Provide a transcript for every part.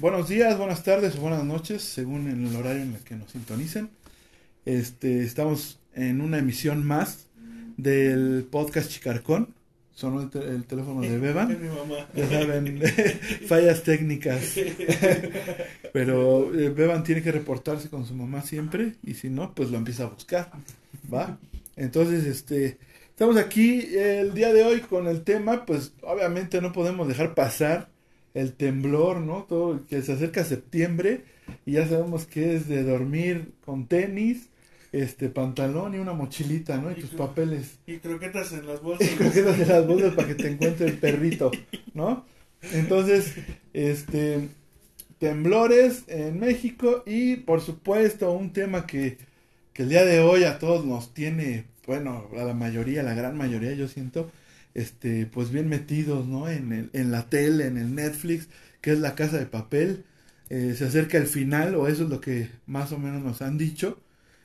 Buenos días, buenas tardes o buenas noches, según el horario en el que nos sintonicen. Este, estamos en una emisión más del podcast Chicarcón. Sonó el, el teléfono de Beban. Ya saben, fallas técnicas. Pero eh, Beban tiene que reportarse con su mamá siempre y si no, pues lo empieza a buscar. ¿Va? Entonces, este, estamos aquí el día de hoy con el tema, pues obviamente no podemos dejar pasar el temblor, ¿no? Todo que se acerca septiembre y ya sabemos que es de dormir con tenis, este pantalón y una mochilita, ¿no? Y, tus papeles. Y croquetas en las bolsas. Y croquetas en las bolsas para que te encuentre el perrito, ¿no? Entonces, este temblores en México y por supuesto un tema que, que el día de hoy a todos nos tiene, bueno, a la mayoría, la gran mayoría yo siento, este, pues bien metidos, ¿no? En, el, en la tele, en el Netflix, que es la casa de papel. Eh, se acerca el final, o eso es lo que más o menos nos han dicho.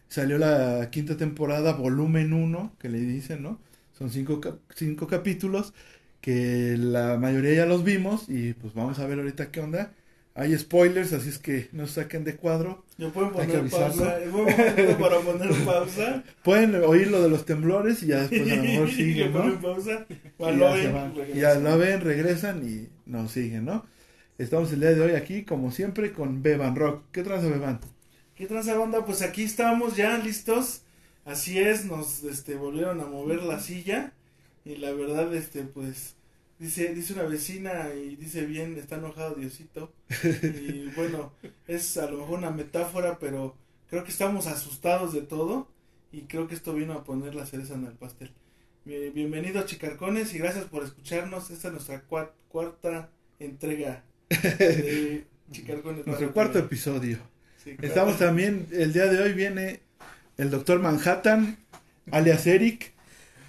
Salió la quinta temporada, volumen 1, que le dicen, ¿no? Son cinco, cinco capítulos que la mayoría ya los vimos y pues vamos a ver ahorita qué onda. Hay spoilers, así es que no saquen de cuadro. ¿Yo pueden poner pausa? ¿Puedo para poner pausa? Pueden oír lo de los temblores y ya después a lo mejor siguen, ¿no? pausa? Y ya, van. ya lo ven, regresan y nos siguen, ¿no? Estamos el día de hoy aquí, como siempre, con Beban Rock. ¿Qué tranza, Beban? ¿Qué tranza, banda? Pues aquí estamos ya listos. Así es, nos este, volvieron a mover la silla. Y la verdad, este, pues Dice, dice una vecina y dice bien, está enojado Diosito. Y bueno, es a lo mejor una metáfora, pero creo que estamos asustados de todo y creo que esto vino a poner la cereza en el pastel. Bienvenidos Chicarcones y gracias por escucharnos. Esta es nuestra cuarta entrega de Chicarcones. Nuestro cuarto episodio. Estamos también, el día de hoy viene el doctor Manhattan, alias Eric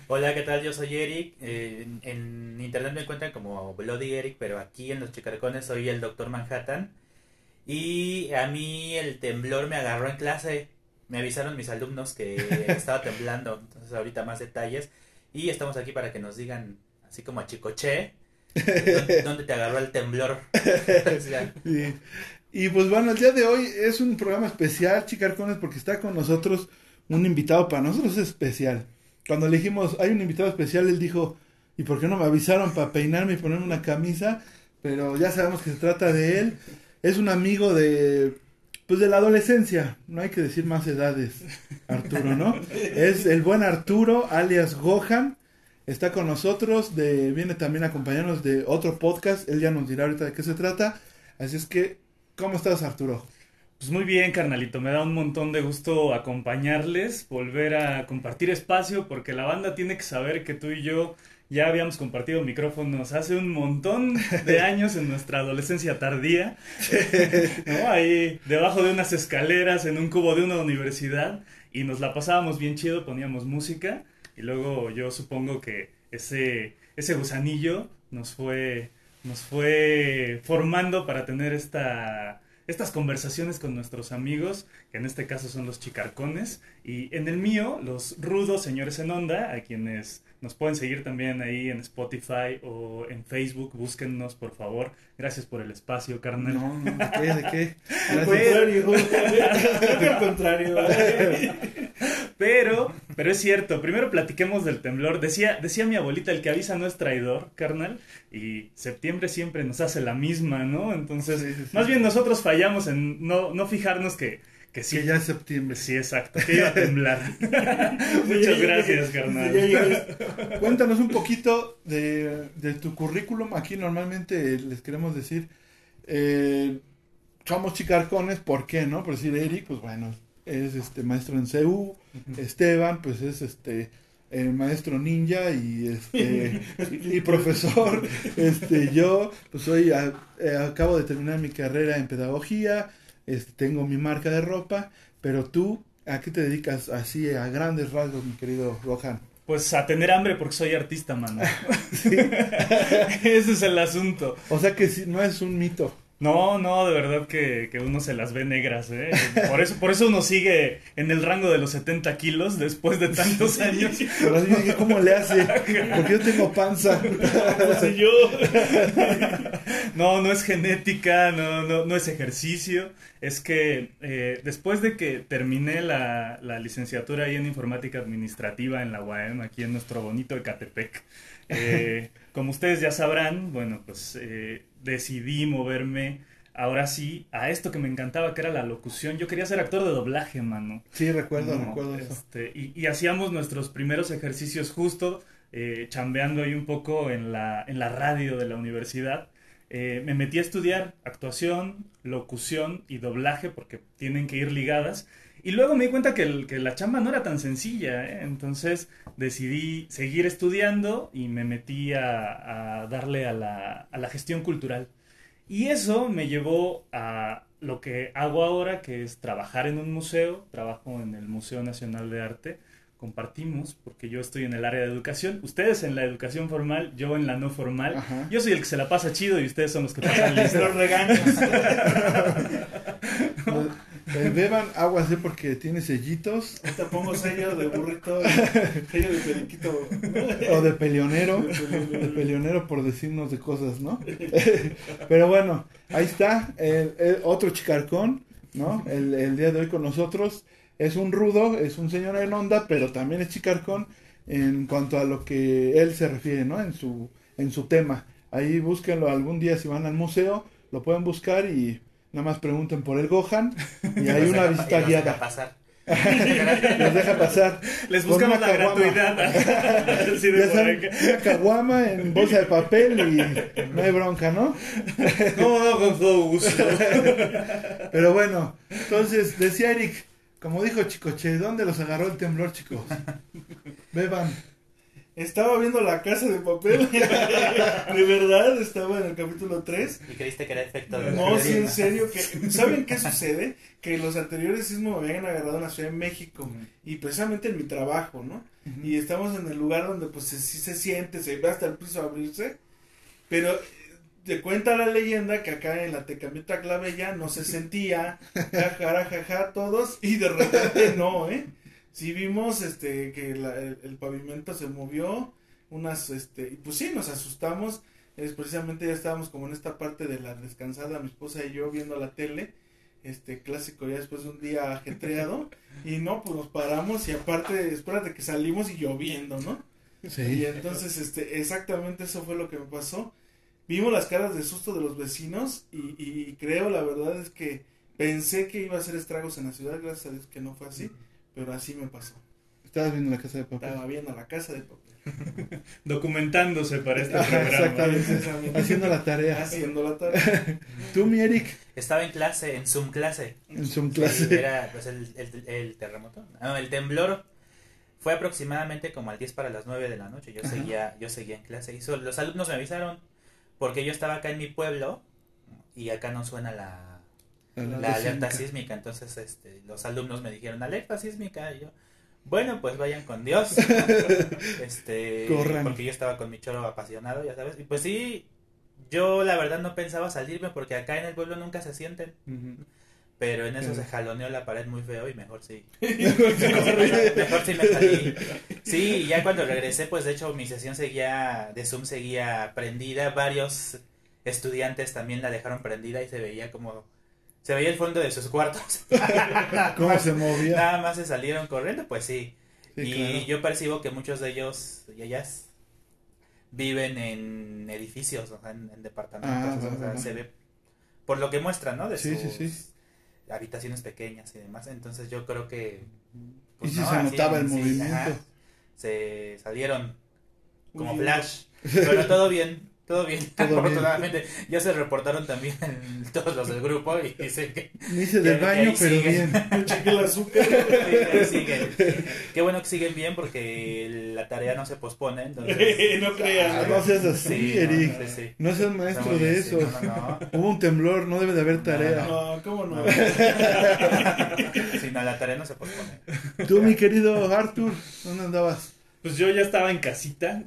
Hola, ¿qué tal? Yo soy Eric. Eh, en, internet me encuentran como Bloody Eric, pero aquí en los Chicarcones soy el Doctor Manhattan. Y a mí el temblor me agarró en clase. Me avisaron mis alumnos que estaba temblando. Entonces, ahorita más detalles. Y estamos aquí para que nos digan, así como a Chicoche, ¿dónde, te agarró el temblor? Y pues bueno, el día de hoy es un programa especial, Chicarcones, porque está con nosotros un invitado para nosotros especial cuando le dijimos, hay un invitado especial, él dijo, ¿y por qué no me avisaron para peinarme y ponerme una camisa? Pero ya sabemos que se trata de él. Es un amigo de, pues de la adolescencia, no hay que decir más edades, Arturo, ¿no? Es el buen Arturo, alias Gohan. Está con nosotros, de, viene también a acompañarnos de otro podcast, él ya nos dirá ahorita de qué se trata. Así es que, ¿cómo estás Arturo? Pues muy bien, carnalito, me da un montón de gusto acompañarles, volver a compartir espacio, porque la banda tiene que saber que tú y yo ya habíamos compartido micrófonos hace un montón de años en nuestra adolescencia tardía, ¿no? Ahí debajo de unas escaleras en un cubo de una universidad y nos la pasábamos bien chido, poníamos música y luego yo supongo que ese, ese gusanillo nos fue, nos fue formando para tener esta estas conversaciones con nuestros amigos, que en este caso son los chicarcones, y en el mío, los rudos señores en onda, a quienes nos pueden seguir también ahí en Spotify o en Facebook, búsquennos por favor. Gracias por el espacio, carnal. No, no, ¿de qué? ¿De qué? Al contrario, al contrario. Pero, pero es cierto, primero platiquemos del temblor. Decía, decía mi abuelita, el que avisa no es traidor, carnal, y septiembre siempre nos hace la misma, ¿no? Entonces, más bien nosotros fallamos en no, no fijarnos que, que sí. Que ya es septiembre. Sí, exacto, que iba a temblar. Muchas gracias, carnal. Cuéntanos un poquito de, de, tu currículum. Aquí normalmente les queremos decir, eh, somos chicarcones, ¿por qué, no? Por decir Eric, pues bueno, es este maestro en CEU, Esteban, pues es este el maestro ninja y este y, profesor este yo pues soy eh, acabo de terminar mi carrera en pedagogía este, tengo mi marca de ropa, pero tú, ¿a qué te dedicas así a grandes rasgos, mi querido Rohan? Pues a tener hambre porque soy artista, mano. Ese es el asunto. O sea que no es un mito. No, no, de verdad que, que, uno se las ve negras, ¿eh? Por eso, por eso uno sigue en el rango de los 70 kilos después de tantos años. Pero dije, ¿cómo le hace? Porque yo tengo panza. No yo. No, no es genética, no, no, no es ejercicio. Es que eh, después de que terminé la, la licenciatura ahí en informática administrativa en la UAM, aquí en nuestro bonito Ecatepec, eh, como ustedes ya sabrán, bueno, pues eh, decidí moverme ahora sí a esto que me encantaba, que era la locución. Yo quería ser actor de doblaje, mano. Sí, recuerdo, recuerdo eso. Este, y, y, hacíamos nuestros primeros ejercicios justo, eh, chambeando ahí un poco en la, en la radio de la universidad. Eh, me metí a estudiar actuación, locución y doblaje porque tienen que ir ligadas. Y luego me di cuenta que, el, que la chamba no era tan sencilla, ¿eh? entonces decidí seguir estudiando y me metí a, a darle a la, a la, gestión cultural. Y eso me llevó a lo que hago ahora, que es trabajar en un museo, trabajo en el Museo Nacional de Arte, compartimos, porque yo estoy en el área de educación, ustedes en la educación formal, yo en la no formal, Ajá. yo soy el que se la pasa chido y ustedes son los que pasan los regaños. Eh, beban agua así porque tiene sellitos. Te pongo sello de burrito, sello de periquito. O de peleonero. De peleonero por decirnos de cosas, ¿no? Pero bueno, ahí está. El, el otro chicarcón, ¿no? El, el, día de hoy con nosotros. Es un rudo, es un señor en onda, pero también es chicarcón en cuanto a lo que él se refiere, ¿no? En su, en su tema. Ahí búsquenlo algún día si van al museo, lo pueden buscar y Nada más pregunten por el Gohan y hay una visita guiada. Deja pasar. los deja pasar. Les buscamos la gratuidad. sí, ya saben, una caguama en bolsa de papel y no hay bronca, ¿no? no, no, con todo gusto. Pero bueno, entonces decía Eric, como dijo Chicoche, ¿dónde los agarró el temblor, chicos? Beban. Estaba viendo la casa de papel. de verdad, estaba en el capítulo 3. ¿Y creíste que era efecto de No, sí, en serio. que ¿Saben qué sucede? Que los anteriores sismos me habían agarrado en la Ciudad de México. Uh -huh. Y precisamente en mi trabajo, ¿no? Uh -huh. Y estamos en el lugar donde pues sí se siente, se ve hasta el piso abrirse. Pero te cuenta la leyenda que acá en la Tecamita Clavella no se sentía. Jajaja, jaja, todos. Y de repente no, ¿eh? Sí vimos este que la, el, el, pavimento se movió unas este y pues sí nos asustamos. Es precisamente ya estábamos como en esta parte de la descansada mi esposa y yo viendo la tele este clásico ya después de un día ajetreado y no pues nos paramos y aparte espérate que salimos y lloviendo no sí. y entonces este exactamente eso fue lo que me pasó. Vimos las caras de susto de los vecinos y, y creo la verdad es que pensé que iba a hacer estragos en la ciudad gracias a Dios que no fue así pero así me pasó. Estabas viendo la casa de papel. Estaba viendo la casa de papel. Documentándose para este Ajá, programa. Exactamente. Haciendo la tarea. Haciendo la tarea. Tú, mi Eric. Estaba en clase, en Zoom clase. En Zoom clase. Sí, era pues el, el, el, terremoto. No, el temblor fue aproximadamente como al 10 para las 9 de la noche. Yo Ajá. seguía yo seguía en clase. Y so, los alumnos me avisaron porque yo estaba acá en mi pueblo y acá no suena la, la, la alerta sísmica. Entonces este, los alumnos me dijeron, alerta sísmica. Y yo, bueno, pues vayan con Dios. este, Corran. Porque yo estaba con mi choro apasionado, ya sabes. Y pues sí, yo la verdad no pensaba salirme porque acá en el pueblo nunca se sienten. Uh -huh. Pero en eso se jaloneó la pared muy feo y mejor sí. mejor sí me salí. Sí, y ya cuando regresé, pues de hecho mi sesión seguía, de Zoom seguía prendida. Varios estudiantes también la dejaron prendida y se veía como se veía el fondo de sus cuartos. ¿Cómo se movía? Nada más se salieron corriendo, pues sí. Sí, y claro. yo percibo que muchos de ellos y ellas viven en edificios, o sea, en, en departamentos. Ah, o sea, se ve por lo que muestran, ¿no? De Sí, sus sí, sí. habitaciones pequeñas y demás. Entonces yo creo que... Y sí no, se notaba el movimiento. ajá, se salieron como flash. Pero todo bien. Todo bien, Todo bien. afortunadamente. Ya se reportaron también todos los del grupo y dicen que, Me hice del baño, pero siguen. bien. Cheque el azúcar. siguen. Qué bueno que siguen bien porque la tarea no se pospone. Entonces, no crean. Ah, no seas así, Sí, no, Eric. sí, sí. No seas maestro de bien, sí, eso. no, no, no. Hubo un temblor, no debe de haber tarea. No, ¿cómo no? Sí, no, la tarea no se pospone. Tú, mi querido Arthur, ¿dónde andabas? Pues yo ya estaba en casita.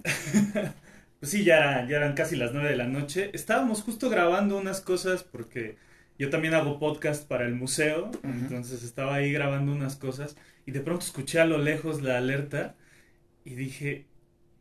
Pues sí, ya, ya eran casi las nueve de la noche. Estábamos justo grabando unas cosas porque yo también hago podcast para el museo. Entonces estaba ahí grabando unas cosas y de pronto escuché a lo lejos la alerta y dije,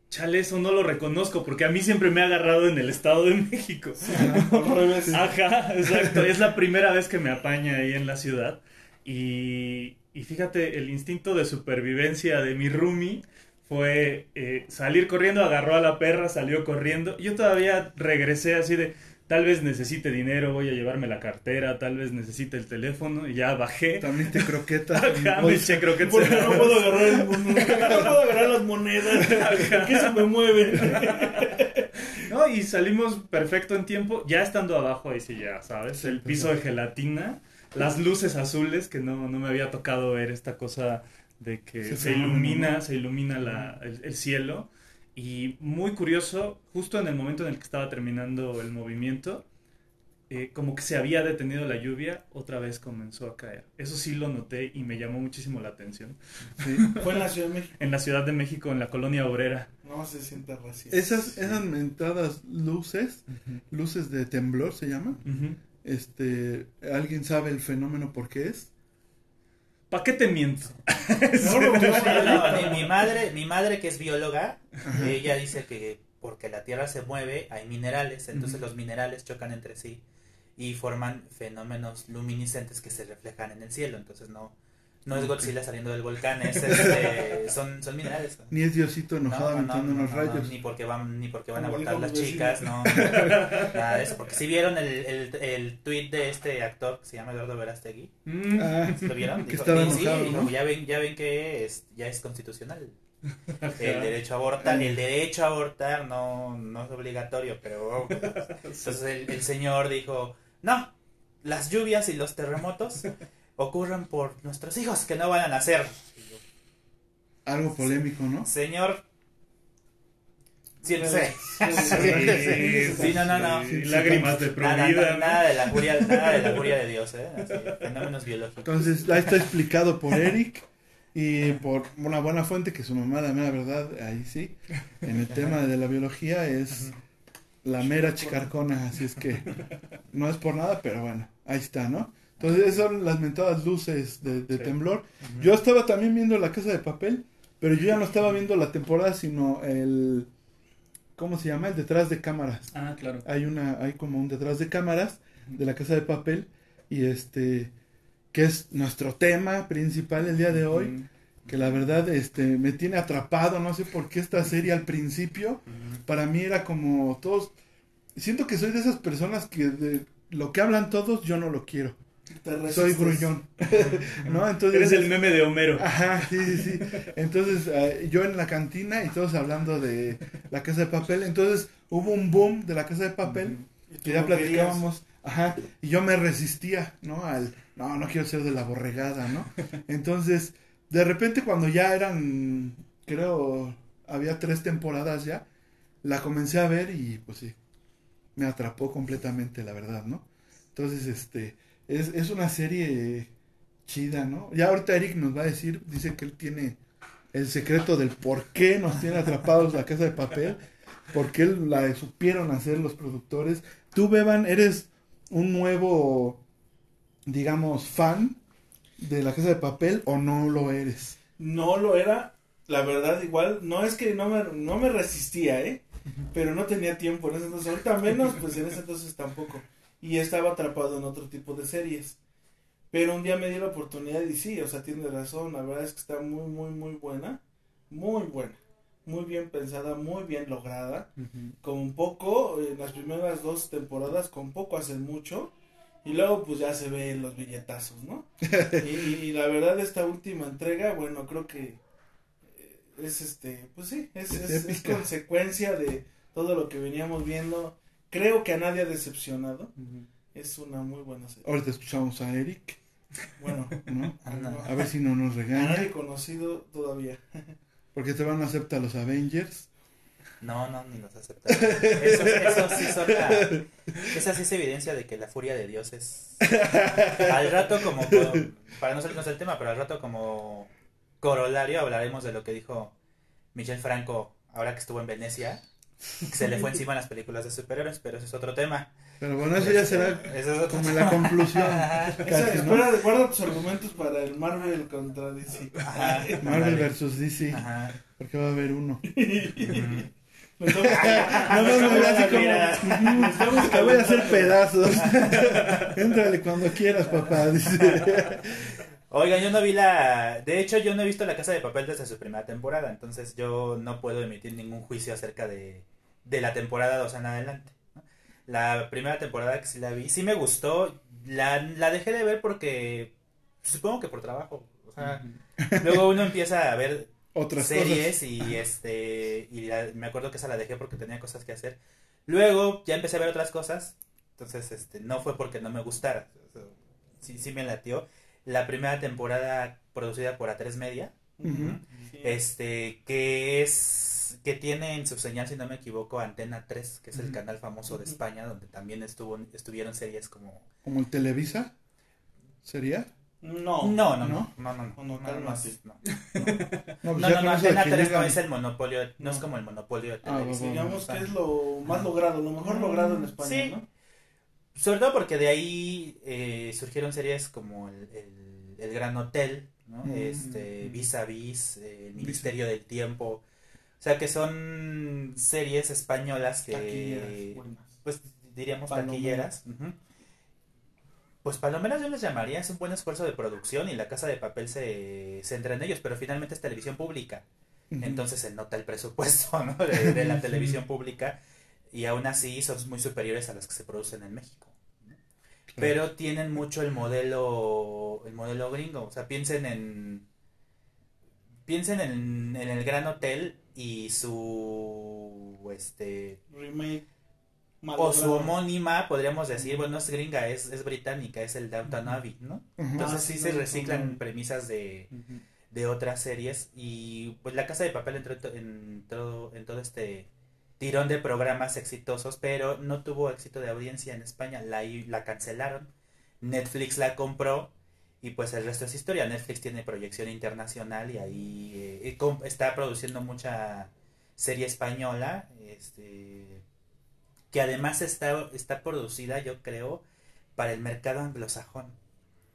chale, eso no lo reconozco porque a mí siempre me ha agarrado en el Estado de México. Ajá, exacto. Es la primera vez que me apaña ahí en la ciudad. Y, y fíjate, el instinto de supervivencia de mi roomie fue eh, salir corriendo, agarró a la perra, salió corriendo. Yo todavía regresé así de, tal vez necesite dinero, voy a llevarme la cartera, tal vez necesite el teléfono. Y ya bajé. También te croquetas. en Ajá, me eché croquetas Porque no puedo agarrar no puedo agarrar las monedas. ¿Por qué se me mueven? No, y salimos perfecto en tiempo, ya estando abajo, ahí sí ya, ¿sabes? El pues, piso de gelatina, las luces azules, que no, no me había tocado ver esta cosa de que se ilumina, ¿no? se ilumina la- el, el cielo. Y muy curioso, justo en el momento en el que estaba terminando el movimiento, eh, como que se había detenido la lluvia, otra vez comenzó a caer. Eso sí lo noté y me llamó muchísimo la atención. Sí. Fue en la Ciudad de México. En la Ciudad de México, en la colonia obrera. No se sienta racista. Esas, esas mentadas luces, luces de temblor se llaman. Este, ¿alguien sabe el fenómeno por qué es? ¿Para qué te miento? No, no, no, No, mi, mi madre, mi madre que es bióloga, ella dice que porque la Tierra se mueve hay minerales, entonces los minerales chocan entre sí y forman fenómenos luminiscentes que se reflejan en el cielo, entonces no no es Godzilla saliendo del volcán, es, este, son, son minerales. Ni es Diosito No, enojado no, no, no, unos no, rayos. ni porque van ni porque van a abortar las chicas, no. Nada de eso, porque si vieron el, el, el tweet de este actor que se llama Eduardo Verástegui, Mm. Ah, ¿Lo vieron? Que Dijo- estaba sí, ya ven, ya ven que es, ya es constitucional. El derecho a abortar, el derecho a abortar no, no es obligatorio, pero entonces el, el señor dijo, no, las lluvias y los terremotos ocurren por nuestros hijos que no van a nacer. Algo polémico, ¿no? Señor, siéntese. Sí, Sí, no, no, no. sí, Lágrimas de Nada, provida. nada, ¿no? nada de la furia, nada de la furia de Dios, ¿eh? Así, fenómenos biológicos. Entonces, ahí está explicado por Eric y por una buena fuente que su mamá, la mera verdad, ahí sí, en el tema de la biología es la mera chicarcona, así es que no es por nada, pero bueno, ahí está, ¿no? Entonces, esas son las mentadas luces de, de Sí. temblor. Yo estaba también viendo La Casa de Papel, pero yo ya no estaba viendo la temporada, sino el... ¿Cómo se llama? El detrás de cámaras. Ah, claro. hay una hay como un detrás de cámaras de la casa de papel y este que es nuestro tema principal el día de hoy que la verdad este me tiene atrapado no sé por qué esta serie al principio para mí era como todos siento que soy de esas personas que de lo que hablan todos yo no lo quiero. Soy gruñón no entonces Eres el meme de Homero. Ajá, sí, sí, sí. Entonces, eh, yo en la cantina y todos hablando de la casa de papel. Entonces, hubo un boom de la casa de papel Y tú que ya no querías. platicábamos. Ajá, y yo me resistía, ¿no? Al, no, no quiero ser de la borregada, ¿no? Entonces, de repente, cuando ya eran, creo, había tres temporadas ya, la comencé a ver y, pues sí, me atrapó completamente, la verdad, ¿no? Entonces, este, es, es una serie chida, ¿no? Ya ahorita Eric nos va a decir, dice que él tiene el secreto del por qué nos tiene atrapados la casa de papel, por qué la supieron hacer los productores. Tú, Beban, eres un nuevo, digamos, fan de la casa de papel o no lo eres. No lo era, la verdad, igual. No es que no me, no me resistía, ¿eh? Pero no tenía tiempo en ese entonces. Ahorita menos, pues en ese entonces tampoco. Y estaba atrapado en otro tipo de series. Pero un día me dio la oportunidad y sí, o sea, tiene razón. La verdad es que está muy, muy, muy buena. Muy buena. Muy bien pensada, muy bien lograda. Con poco, en las primeras dos temporadas, con poco hacen mucho. Y luego pues ya se ven los billetazos, ¿no? y, y la verdad esta última entrega, bueno, creo que eh, es este, pues sí, es, Es es, es épica. consecuencia de todo lo que veníamos viendo. Creo que a nadie ha decepcionado. Es una muy buena serie. Ahorita escuchamos a Eric, Bueno, ¿no? a, A ver si no nos a regaña. nadie conocido todavía. Porque te van a aceptar los Avengers. No, no, ni los aceptan. Eso, eso sí son la- Esa sí es evidencia de que la furia de Dios es. Al rato, como. Para no salirnos del tema, pero al rato, como corolario, hablaremos de lo que dijo Michel Franco ahora que estuvo en Venecia. Se le fue encima a las películas de superhéroes, pero ese es otro tema. Pero bueno, eso ya será Ese es otro como la conclusión. Casi, ¿no? espera, guarda tus argumentos para el Marvel contra DC. Ajá, Marvel versus DC. Ajá. Porque va a haber uno. No, no, no, así como, Mira. "Ujú, te voy a hacer pedazos. Éntrale cuando quieras, papá. Dice. Oigan, yo no vi la... De hecho, yo no he visto La Casa de Papel desde su primera temporada, entonces yo no puedo emitir ningún juicio acerca de, de la temporada 2 en adelante. ¿no? La primera temporada que sí la vi, sí me gustó, la, la dejé de ver porque... Supongo que por trabajo. O sea, luego uno empieza a ver Otras series y este y la- me acuerdo que esa la dejé porque tenía cosas que hacer. Luego ya empecé a ver otras cosas, entonces este no fue porque no me gustara. Sí, sí me latió. La primera temporada producida por A3 Media, Ujú. este que es que tiene en su señal si no me equivoco Antena 3, que es el Ujú. canal famoso de España donde también estuvo estuvieron series como Como el Televisa. ¿Sería? No. No, no, ¿no? no, no, no, No, no, no, no. No, pues No, no, Antena que 3 no es el monopolio, no es No. como el monopolio de Ah, televisión. Digamos que es lo más logrado, lo mejor logrado en España, Sí. ¿no? Sobre todo porque de ahí eh, surgieron series como el, el, Gran Hotel, ¿no? Mm, este. Vis a Vis, eh, el Ministerio del Tiempo. O sea que son series españolas que, Taquilleras, buenas. pues diríamos taquilleras. ujú. Pues palomeras yo les llamaría, es un buen esfuerzo de producción y la casa de papel se centra en ellos, pero finalmente es televisión pública. Entonces se nota el presupuesto ¿no? de, de la televisión pública y aún así son muy superiores a las que se producen en México. Pero tienen mucho el modelo el modelo gringo, o sea, piensen en piensen en, en el Gran Hotel y su este Remake. o su homónima, podríamos decir, bueno, no es gringa, es, es británica, es el Downton Abbey, ¿no? Entonces Ah, sí sí, se reciclan premisas de, de otras series y pues La Casa de Papel entró en todo, en todo este tirón de programas exitosos, pero no tuvo éxito de audiencia en España, la, la cancelaron, Netflix la compró y pues el resto es historia, Netflix tiene proyección internacional y ahí eh, está produciendo mucha serie española, este que además está, está producida, yo creo, para el mercado anglosajón.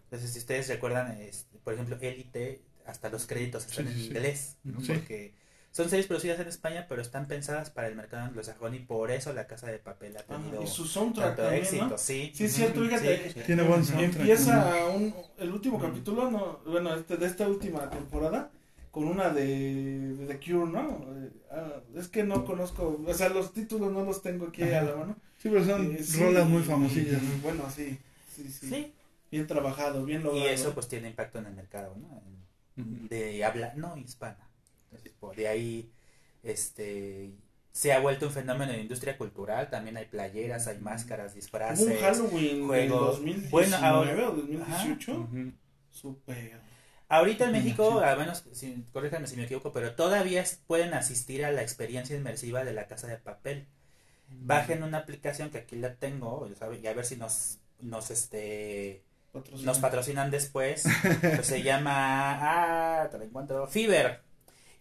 Entonces, si ustedes recuerdan, este, por ejemplo, Élite, hasta los créditos están Sí, en sí. inglés, ¿no? Sí. porque son series producidas en España, pero están pensadas para el mercado anglosajón y por eso La Casa de Papel ha Ajá, tenido y su soundtrack tanto también, éxito. ¿no? Sí, Sí, es cierto, fíjate, sí. Tiene buen soundtrack. Empieza un, el último capítulo, no, bueno, este, de esta última temporada, con una de, de The Cure, ¿no? Eh, ah, es que no conozco, o sea, los títulos no los tengo aquí a la mano. Sí, pero son Eh, sí, rolas muy y- famosillas. y bueno, sí, sí, sí, Sí, Bien trabajado, bien y logrado. eso pues tiene impacto en el mercado, ¿no? De habla no hispana. De ahí este se ha vuelto un fenómeno de industria cultural, también hay playeras, hay máscaras, Hubo disfraces. un Halloween juegos. del 2019 Bueno, ahora- o 2018. Super. Ahorita en México, al menos, si, corríjanme si me equivoco, pero todavía pueden asistir a la experiencia inmersiva de la casa de papel. Bajen una aplicación que aquí la tengo, y a ver si nos, nos este Patrocinio. nos patrocinan después. Pues se llama, ah, te lo encuentro, Fiverr.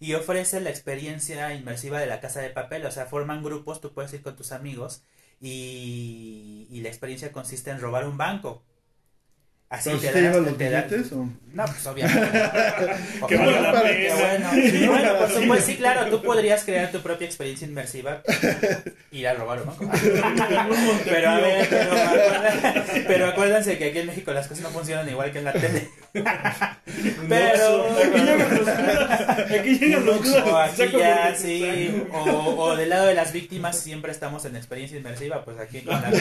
Y ofrece la experiencia inmersiva de la casa de papel. O sea, forman grupos, tú puedes ir con tus amigos y, y la experiencia consiste en robar un banco. Así ¿Pero si te te das- los te da- billetes o...? No, pues obviamente. La para- pena. qué bueno. Sí, bueno, por supuesto, sí, claro, tú podrías crear tu propia experiencia inmersiva. Ir a robar un banco. Pero a ver, pero, acuérdense- pero acuérdense que aquí en México las cosas no funcionan igual que en la tele. Pero Aquí llegan los o aquí ya sí, o, o del lado de las víctimas siempre estamos en experiencia inmersiva, pues aquí con la,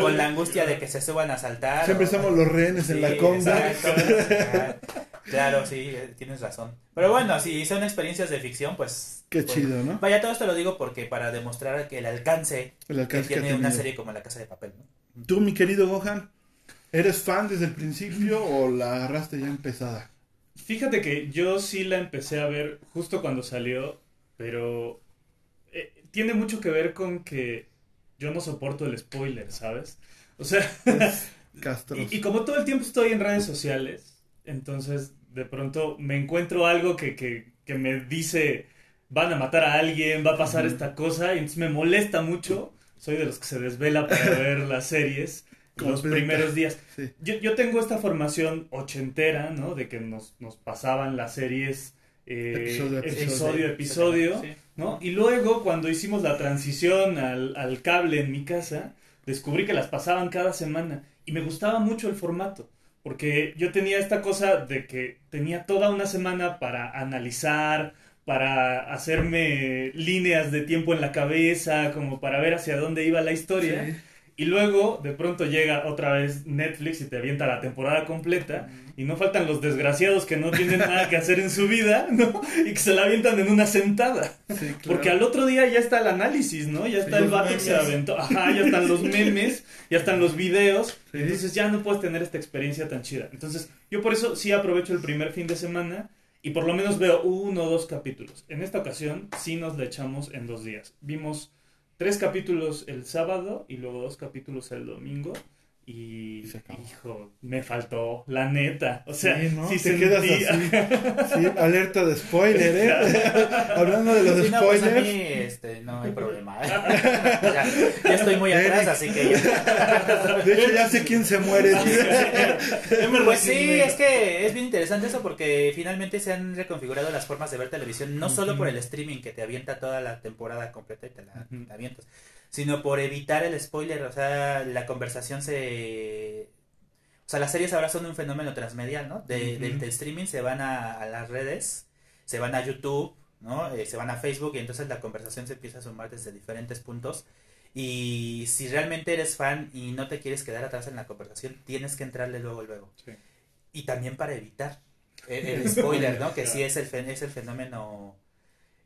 con la angustia de que se suban a saltar. Siempre o- somos los rehenes en la conga. exacto. Claro, sí, eh, tienes razón. Pero bueno, si son experiencias de ficción, pues... Qué pues, chido, ¿no? Vaya, todo esto lo digo porque para demostrar que el alcance, El alcance que tiene una serie como La Casa de Papel, ¿no? Tú, mi querido Gohan, ¿eres fan desde el principio o la agarraste ya empezada? Fíjate que yo sí la empecé a ver justo cuando salió, pero eh, tiene mucho que ver con que yo no soporto el spoiler, ¿sabes? O sea, Castro. y, y como todo el tiempo estoy en redes sociales, entonces de pronto me encuentro algo que, que, que me dice, van a matar a alguien, va a pasar esta cosa, y entonces me molesta mucho. Soy de los que se desvela para ver las series los Completa. primeros días. Sí. Yo, yo tengo esta formación ochentera, ¿no? De que nos, nos pasaban las series eh, Episodio a episodio, episodio. a episodio, Sí. ¿no? Y luego cuando hicimos la transición al, al cable en mi casa, descubrí que las pasaban cada semana y me gustaba mucho el formato. Porque yo tenía esta cosa de que tenía toda una semana para analizar, para hacerme líneas de tiempo en la cabeza, como para ver hacia dónde iba la historia. Sí. Y luego, de pronto llega otra vez Netflix y te avienta la temporada completa. Y no faltan los desgraciados que no tienen nada que hacer en su vida, ¿no? Y que se la avientan en una sentada. Sí, claro. Porque al otro día ya está el análisis, ¿no? Ya está Sí, el vato que se aventó. Ajá, ya están los memes, ya están los videos. Sí. Entonces ya no puedes tener esta experiencia tan chida. Entonces, yo por eso sí aprovecho el primer fin de semana y por lo menos veo uno o dos capítulos. En esta ocasión sí nos la echamos en dos días. Vimos tres capítulos el sábado y luego dos capítulos el domingo. Y, Y se acabó. hijo, me faltó, la neta. O sea, Sí, ¿no? sí Te quedas sentí- así. Sí, alerta de spoiler, ¿eh? Hablando de los Sí, no, pues a spoilers. mí este, no hay problema. ya, ya estoy muy atrás, así que ya... De hecho, ya sé quién se muere. Pues sí, es que es bien interesante eso porque finalmente se han reconfigurado las formas de ver televisión, no solo por el streaming que te avienta toda la temporada completa y te la te avientas, sino por evitar el spoiler, o sea, la conversación se... O sea, las series ahora son un fenómeno transmedial, ¿no? De, Ujú. del, del streaming se van a, a las redes, se van a YouTube, ¿no? Eh, se van a Facebook y entonces la conversación se empieza a sumar desde diferentes puntos. Y si realmente eres fan y no te quieres quedar atrás en la conversación, tienes que entrarle luego, luego. Sí. Y también para evitar el, el spoiler, ¿no? Que sí es el, es el fenómeno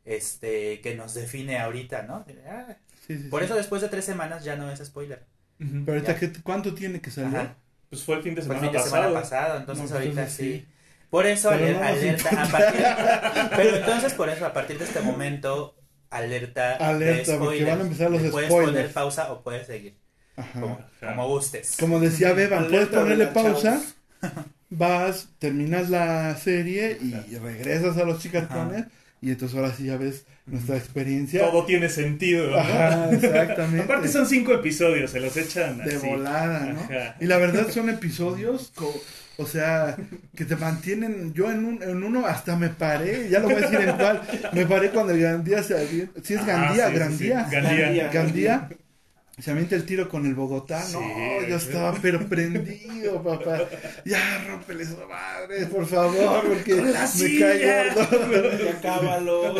este que nos define ahorita, ¿no? Ah, Sí, sí, Por sí. eso después de tres semanas ya no es spoiler. Pero ahorita, Ya. ¿qué- ¿cuánto tiene que salir? Ajá. Pues fue el fin de Fue el semana fin de pasado. semana pasado, entonces No, ahorita entonces sí. sí. Por eso Pero no alerta a partir, pero entonces por eso a partir de este momento alerta, de Alerta, porque van a empezar los puedes spoilers. poner pausa o puedes seguir, Ajá. como, como gustes. Como decía Beban, puedes ponerle pausa, vas, terminas la serie y regresas a los chicarcones y entonces ahora sí ya ves nuestra experiencia. Todo tiene sentido, ¿no? Ajá, exactamente. Aparte son cinco episodios, se los echan de así. volada, ¿no? Ajá. Y la verdad son episodios, o sea, que te mantienen. Yo en, un, en uno hasta me paré, ya lo voy a decir en cuál. Me paré cuando el Gandía se avienta. Si es Ah, Gandía, sí, sí, Grandía. sí. Gandía. Gandía. Gandía. Se avienta el tiro con el Bogotá. Sí, no, yo estaba pero prendido, papá. Ya, rómpele su madre, por favor, porque me silla. cae gordo. Ya cábalo.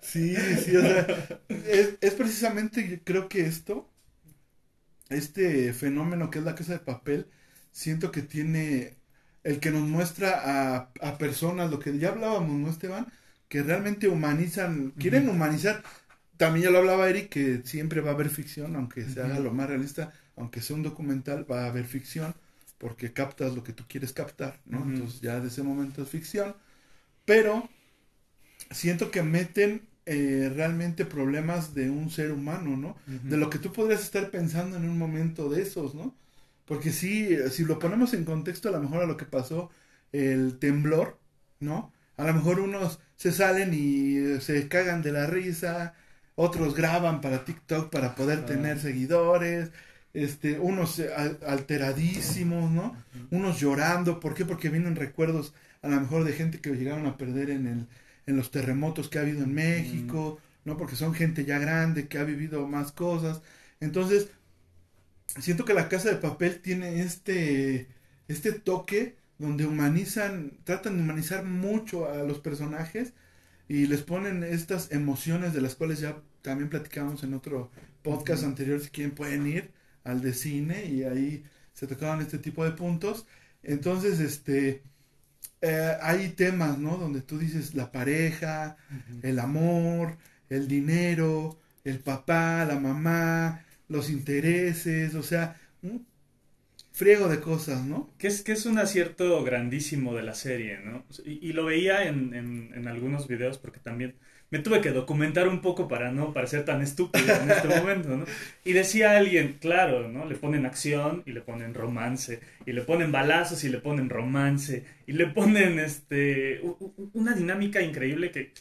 Sí, sí, o sea, es, es precisamente, yo creo que esto, este fenómeno que es la casa de papel, siento que tiene el que nos muestra a, a personas, lo que ya hablábamos, ¿no, Esteban? Que realmente humanizan, quieren humanizar. También ya lo hablaba Eric, que siempre va a haber ficción, aunque se haga lo más realista, aunque sea un documental, va a haber ficción, porque captas lo que tú quieres captar, ¿no? Entonces ya de ese momento es ficción. Pero siento que meten eh, realmente problemas de un ser humano, ¿no? De lo que tú podrías estar pensando en un momento de esos, ¿no? Porque sí, si lo ponemos en contexto a lo mejor a lo que pasó el temblor, ¿no? A lo mejor unos se salen y se cagan de la risa, otros graban para TikTok para poder Ah. tener seguidores, este, unos eh, al- alteradísimos, ¿no? Unos llorando, ¿por qué? Porque vienen recuerdos a lo mejor de gente que llegaron a perder en el en los terremotos que ha habido en México, ¿no? Porque son gente ya grande que ha vivido más cosas. Entonces, siento que la casa de papel tiene este este toque donde humanizan, tratan de humanizar mucho a los personajes y les ponen estas emociones de las cuales ya también platicamos en otro podcast anterior, si quieren pueden ir al de cine y ahí se tocaban este tipo de puntos. Entonces, este eh, hay temas, ¿no? Donde tú dices la pareja, el amor, el dinero, el papá, la mamá, los intereses, o sea, friego de cosas, ¿no? Que es, que es un acierto grandísimo de la serie, ¿no? Y, y lo veía en, en, en, algunos videos porque también me tuve que documentar un poco para no parecer tan estúpido en este momento, ¿no? Y decía alguien, claro, ¿no? Le ponen acción y le ponen romance, y le ponen balazos y le ponen romance, y le ponen este una dinámica increíble que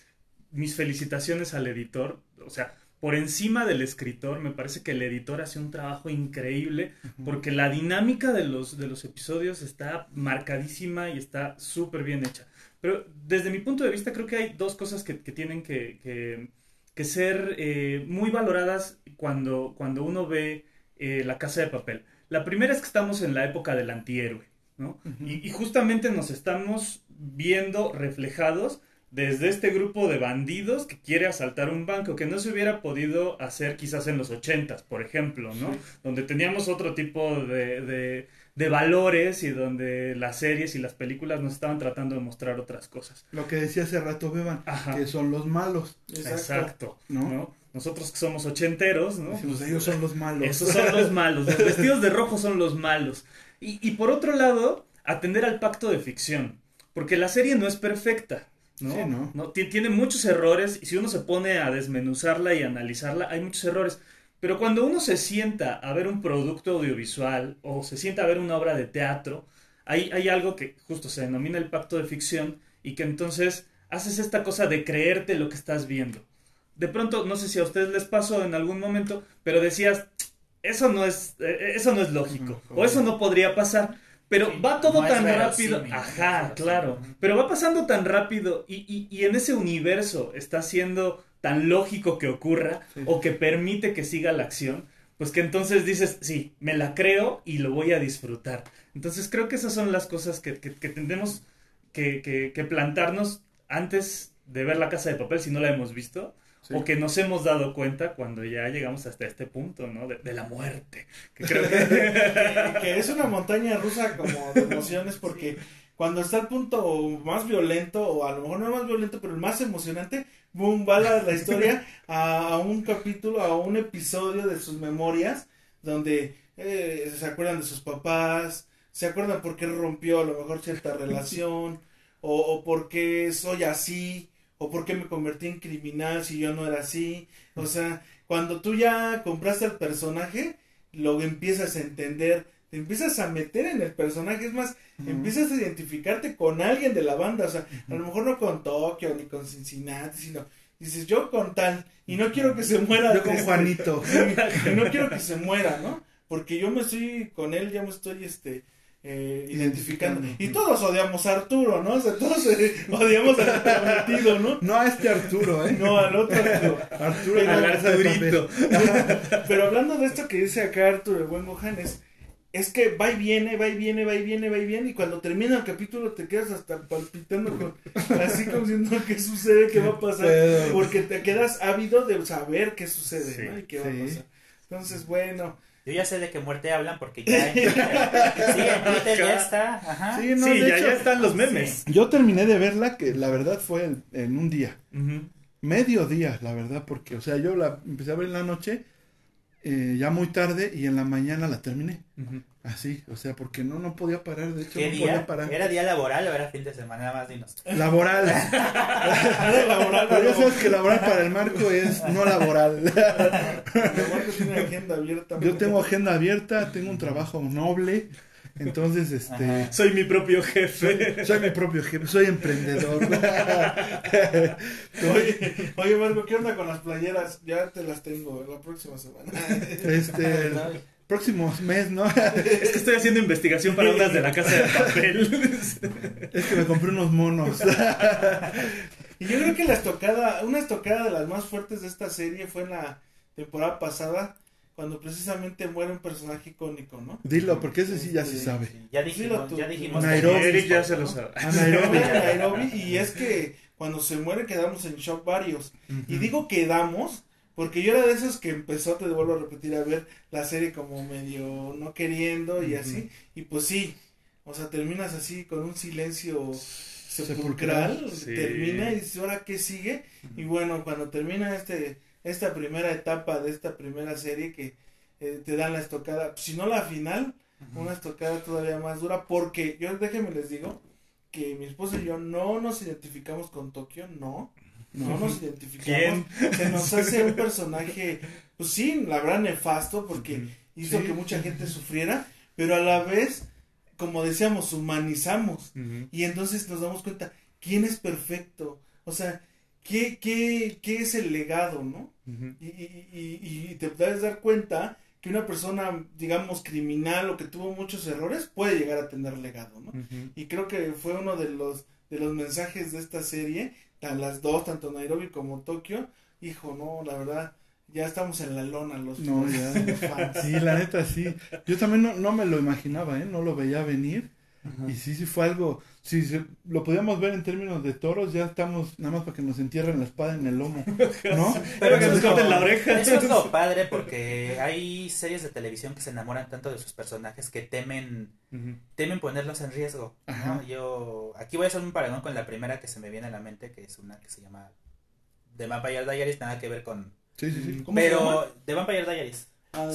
mis felicitaciones al editor, o sea, por encima del escritor, me parece que el editor hace un trabajo increíble porque la dinámica de los, de los episodios está marcadísima y está súper bien hecha. Pero desde mi punto de vista creo que hay dos cosas que, que tienen que, que, que ser eh, muy valoradas cuando, cuando uno ve eh, La Casa de Papel. La primera es que estamos en la época del antihéroe, ¿no? Uh -huh. y, y justamente nos estamos viendo reflejados desde este grupo de bandidos que quiere asaltar un banco, que no se hubiera podido hacer quizás en los ochentas, por ejemplo, ¿no? Sí. Donde teníamos otro tipo de, de, de, valores y donde las series y las películas nos estaban tratando de mostrar otras cosas. Lo que decía hace rato Beban, Ajá. que son los malos. Exacto. Exacto ¿no? ¿no? Nosotros que somos ochenteros, ¿no? Pues ellos son los malos. Esos son los malos. Los vestidos de rojo son los malos. Y, y por otro lado, atender al pacto de ficción. Porque la serie no es perfecta. ¿No? Sí, ¿no? ¿no? Tiene muchos errores y si uno se pone a desmenuzarla y analizarla, hay muchos errores. Pero cuando uno se sienta a ver un producto audiovisual o se sienta a ver una obra de teatro, hay, hay algo que justo se denomina el pacto de ficción y que entonces haces esta cosa de creerte lo que estás viendo. De pronto, no sé si a ustedes les pasó en algún momento, pero decías, eso no es, eh, eso no es lógico, o eso no podría pasar. Pero sí, va todo no tan rápido. Ajá, claro. Pero va pasando tan rápido y, y, y, en ese universo está siendo tan lógico que ocurra sí. o que permite que siga la acción, pues que entonces dices, sí, me la creo y lo voy a disfrutar. Entonces creo que esas son las cosas que, que, que tendremos que, que, plantarnos antes de ver la casa de papel si no la hemos visto Sí. o que nos hemos dado cuenta cuando ya llegamos hasta este punto, ¿no? De, de la muerte. Que creo que... que... es una montaña rusa como de emociones porque cuando está el punto más violento, o a lo mejor no más violento, pero el más emocionante, boom, va la, la historia a, a, un capítulo, a un episodio de sus memorias, donde eh, se acuerdan de sus papás, se acuerdan por qué rompió a lo mejor cierta relación, o, o por qué soy así, o por qué me convertí en criminal si yo no era así. O sea, cuando tú ya compraste al personaje, lo empiezas a entender, te empiezas a meter en el personaje, es más, uh -huh. empiezas a identificarte con alguien de la banda, o sea, uh -huh. a lo mejor no con Tokio ni con Cincinnati, sino dices yo con tal, y no quiero que se muera. Yo con este, Juanito. y no quiero que se muera, ¿no? Porque yo me estoy, con él ya me estoy, este, eh, identificando. Y todos odiamos a Arturo, ¿no? O sea, todos eh, odiamos al prometido, ¿no? No a este Arturo, ¿eh? No, al otro Arturo. Arturo Pero, al Arturito. Pero hablando de esto que dice acá Arturo, el buen Gojanes, es que va y viene, va y viene, va y viene, va y viene, y cuando termina el capítulo te quedas hasta palpitando con, así como diciendo qué sucede, qué va a pasar, porque te quedas ávido de saber qué sucede, sí, ¿no? Y qué sí. va a pasar. Entonces, bueno, yo ya sé de qué muerte hablan porque ya en sí, en Twitter ya está. Ajá. Sí, no, sí ya, hecho, ya, están los memes. Sí. Yo terminé de verla, que la verdad fue en, en un día. Uh -huh. Medio día, la verdad, porque, o sea, yo la empecé a ver en la noche, eh, ya muy tarde, y en la mañana la terminé. Uh -huh. Así, o sea, porque no, no podía parar, de hecho ¿Qué no día? podía parar. ¿Era día laboral o era fin de semana? Nada más dinos. Laboral. laboral. Pero ya sabes que laboral para el marco es no laboral. tiene agenda abierta. Yo tengo agenda abierta, tengo un trabajo noble. Entonces, este. Ajá. Soy mi propio jefe. Soy, soy, mi propio jefe, soy emprendedor. oye, oye, Marco, ¿qué onda con las playeras? Ya te las tengo la próxima semana. Este. Próximo mes, ¿no? Es que estoy haciendo investigación para unas de la casa de papel. Es que me compré unos monos. Y yo creo que la estocada, una estocada de las más fuertes de esta serie fue en la temporada pasada, cuando precisamente muere un personaje icónico, ¿no? Dilo, porque ese sí ya se sabe. Ya dijimos, ya dijimos. Nairobi, Eric ya se lo sabe. A Nairobi. Nairobi. Y es que cuando se muere quedamos en shock varios. Uh -huh. Y digo quedamos porque yo era de esos que empezó, te vuelvo a repetir, a ver la serie como medio no queriendo y uh -huh. así. Y pues sí, O sea, terminas así con un silencio sepulcral, Sí. termina y dices, ¿ahora qué sigue? Y bueno, cuando termina este esta primera etapa de esta primera serie que eh, te dan la estocada, si no la final, una estocada todavía más dura, porque yo déjenme les digo que mi esposa y yo no nos identificamos con Tokio, no, no nos identificamos. Se nos hace un personaje, pues sí, la verdad nefasto, porque hizo Sí, que mucha gente sufriera, pero a la vez, como decíamos, humanizamos. Y entonces nos damos cuenta, ¿quién es perfecto? O sea, ¿qué, qué, qué es el legado, no? Y, y, y, y te puedes dar cuenta que una persona, digamos, criminal o que tuvo muchos errores puede llegar a tener legado, ¿no? Y creo que fue uno de los, de los mensajes de esta serie, las dos, tanto Nairobi como Tokio. Hijo, no, la verdad, ya estamos en la lona los, No, los- ya. los fans. Sí, la neta sí. Yo también no, no me lo imaginaba, ¿eh? No lo veía venir. Y sí, sí fue algo. Si se- lo podíamos ver en términos de toros, ya estamos nada más para que nos entierren la espada en el lomo. ¿No? Pero que eso nos es corten la oreja. Eso es lo padre porque hay series de televisión que se enamoran tanto de sus personajes que temen temen ponerlos en riesgo. Yo aquí voy a hacer un paragón con la primera que se me viene a la mente, que es una que se llama The Vampire Diaries, nada que ver con... Sí, sí, sí. ¿Cómo se Pero llama? The Vampire Diaries. Ah.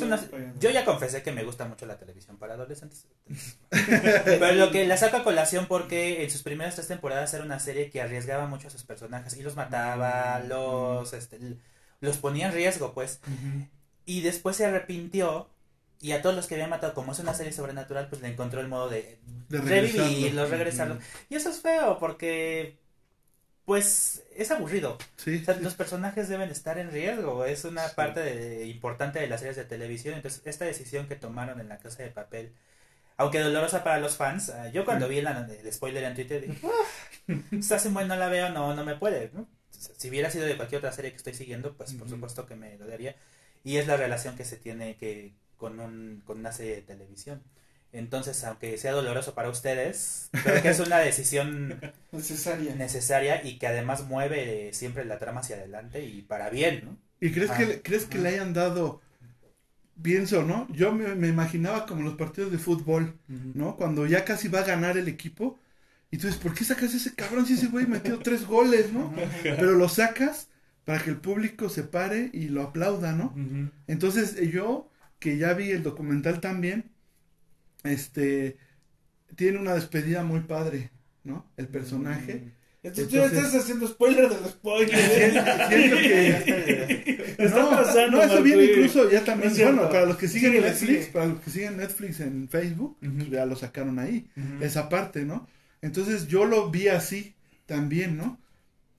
Yo ya confesé que me gusta mucho la televisión para adolescentes. Pero lo que la saco a colación porque en sus primeras tres temporadas era una serie que arriesgaba mucho a sus personajes y los mataba, los, este, los ponía en riesgo, pues. Y después se arrepintió y a todos los que había matado, como es una serie sobrenatural, pues le encontró el modo de, De revivirlos, regresarlo. regresarlos. Y eso es feo porque, pues, es aburrido. Sí. O sea, sí. los personajes deben estar en riesgo, es una parte de- importante de las series de televisión. Entonces, esta decisión que tomaron en la casa de papel, aunque dolorosa para los fans, ah, yo cuando vi la- el spoiler en Twitter dije, "Uf, se hace bueno, no la veo, no, no me puede. ¿no? Si hubiera sido de cualquier otra serie que estoy siguiendo, pues por supuesto que me dolería. Y es la relación que se tiene que con, un, con una serie de televisión. Entonces, aunque sea doloroso para ustedes, creo que es una decisión Necesaria. necesaria y que además mueve siempre la trama hacia adelante y para bien, ¿no? ¿Y crees, Ah. que, le- crees que le hayan dado, pienso, ¿no? Yo me, me imaginaba como los partidos de fútbol, ¿no? Cuando ya casi va a ganar el equipo. Y tú dices, ¿por qué sacas ese cabrón si ese güey metió tres goles, ¿no? Pero lo sacas para que el público se pare y lo aplauda, ¿no? Entonces eh, yo, que ya vi el documental también, este, tiene una despedida muy padre, ¿no? El personaje. Entonces, tú ya estás haciendo spoiler del spoiler. Siento que... Está no, pasando, no, eso viene incluso ya también, No bueno, para los que siguen Netflix, sigue. para los que siguen Netflix en Facebook, ya lo sacaron ahí, esa parte, ¿no? Entonces yo lo vi así también, ¿no?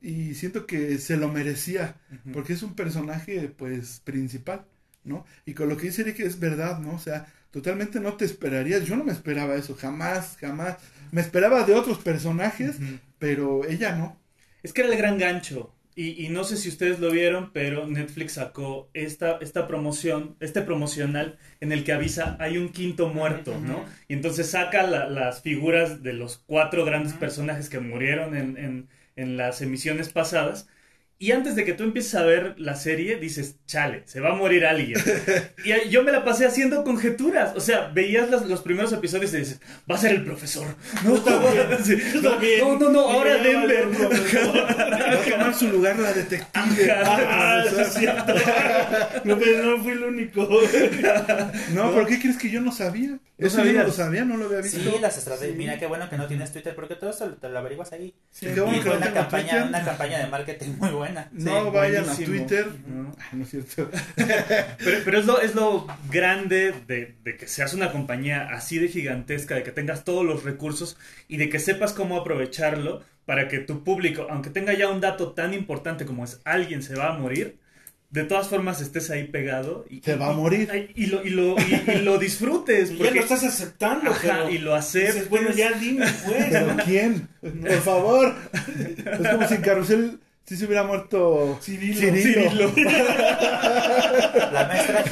Y siento que se lo merecía, porque es un personaje, pues, principal, ¿no? Y con lo que dice Eric es verdad, ¿no? O sea, totalmente no te esperarías, yo no me esperaba eso, jamás, jamás. Me esperaba de otros personajes, pero ella no. Es que era el gran gancho. Y, y no sé si ustedes lo vieron, pero Netflix sacó esta, esta promoción, este promocional en el que avisa hay un quinto muerto, ¿no? Y entonces saca la- las figuras de los cuatro grandes personajes que murieron en, en- en las emisiones pasadas. Y antes de que tú empieces a ver la serie, dices, chale, se va a morir alguien. y yo me la pasé haciendo conjeturas. O sea, veías los, los primeros episodios y dices, va a ser el profesor. No, Sí. No, no, no, Y ahora Denver. Va a tomar su lugar la detective. Ah, cierto. No, pero no fui el único. No, ¿por qué crees que yo no sabía? ¿No Eso yo no lo sabía, no lo había visto. Sí, las estrategias. Sí. Mira qué bueno que no tienes Twitter porque todo eso te lo averiguas ahí. Sí, qué bueno y que fue no una campaña, una campaña de marketing muy buena. No Sí, vayan buenísimo. a Twitter. No es cierto. Pero, pero es, lo, es lo grande de, de que seas una compañía así de gigantesca, de que tengas todos los recursos y de que sepas cómo aprovecharlo para que tu público, aunque tenga ya un dato tan importante como es alguien se va a morir, de todas formas estés ahí pegado y, Se va a morir. y, y lo, y, lo, y- y lo disfrutes. Y ya porque- lo estás aceptando, Ajá, pero y lo aceptes. dices, bueno, ya dime, pues. ¿Pero quién? Por favor. Es como si en Carrusel Si se hubiera muerto Cirilo. Cirilo. La maestra.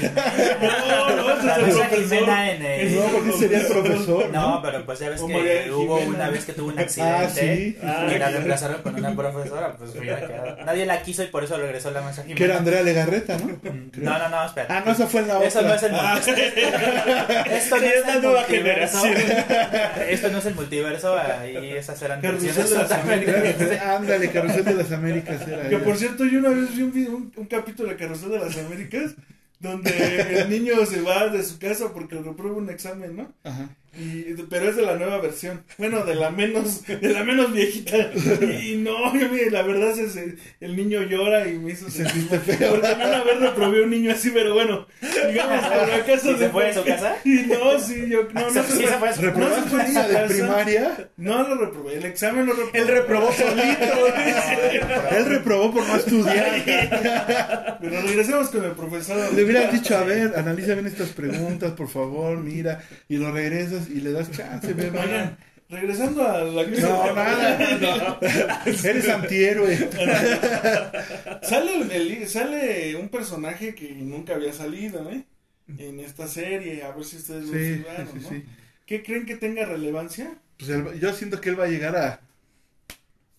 No, no, la profesor. Jimena en el... No, porque sería el profesor. No, pero pues ya ves que hubo Jimena. una vez que tuvo un Ah, accidente sí. Ah, y la claro. reemplazaron con una profesora, pues hubiera quedado. Nadie la quiso y por eso regresó la maestra Jimena. Que era Andrea Legarreta, ¿no? No, no, no, espera. Ah, no, esa fue en la Eso otra. no es el multiverso. Esto no Sí, es es la el nueva multiverso. generación. Esto no es el multiverso, ahí esas eran Carrusel versiones de las totalmente- Ándale, Carrusel de las Américas era. Que ella. por cierto, yo una vez vi un, video- un, un capítulo de Carrusel de las Américas donde el niño se va de su casa porque reprueba un examen, ¿no? Ajá. Y, pero es de la nueva versión. Bueno, de la menos, de la menos viejita. Y, y no, yo, mire, la verdad es que el niño llora y me hizo sentir feo. Porque yo una vez reprobé a un niño así, pero bueno, digamos por acaso ¿Y se fue de su casa? Y no, sí, yo no, no, Sí, se fue a su- ¿Reprobaste no se fue a su de casa. primaria? No lo reprobé, el examen lo reprobé. Él reprobó solito. Él reprobó por no estudiar. Pero regresemos con el profesor. Le hubieras dicho, a ver, analiza bien estas preguntas, por favor, mira. Y lo regresas y le das chance, bebé. Oigan, regresando a la No, nada. Eres antihéroe. Sale, el- sale un personaje que nunca había salido, ¿eh? En esta serie, a ver si ustedes lo Sí, ¿no? ¿Qué creen que tenga relevancia? Pues yo siento que él va a llegar a,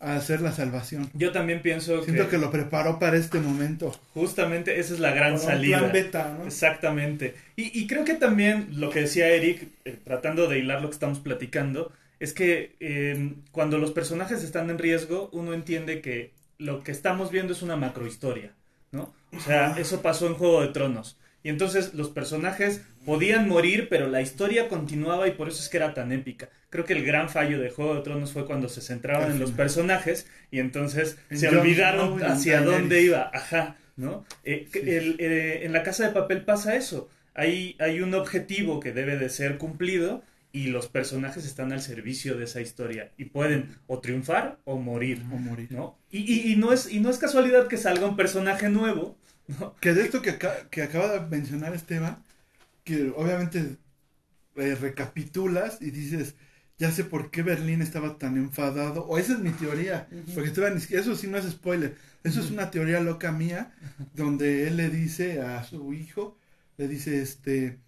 a hacer la salvación. Yo también pienso Siento que, que lo preparó para este momento. justamente esa es la gran un salida. plan beta, ¿no? Exactamente. Y, y creo que también lo que decía Eric, eh, tratando de hilar lo que estamos platicando, es que eh, cuando los personajes están en riesgo, uno entiende que lo que estamos viendo es una macrohistoria, ¿no? O sea, eso pasó en Juego de Tronos. Y entonces los personajes podían morir, pero la historia continuaba y por eso es que era tan épica. Creo que el gran fallo de Juego de Tronos fue cuando se centraban en los personajes y entonces En se olvidaron hacia Daenerys. dónde iba. Ajá, ¿no? Eh, Sí. el- eh, en la casa de papel pasa eso. Hay, hay un objetivo que debe de ser cumplido y los personajes están al servicio de esa historia y pueden o triunfar o morir, O morir. ¿no? Y, y- y no, es, y no es casualidad que salga un personaje nuevo, ¿no? Que de esto que, aca- que acaba de mencionar Esteban, que obviamente eh, recapitulas y dices, ya sé por qué Berlín estaba tan enfadado, o esa es mi teoría, porque Esteban, eso sí no es spoiler, eso es una teoría loca mía, donde él le dice a su hijo, le dice, este,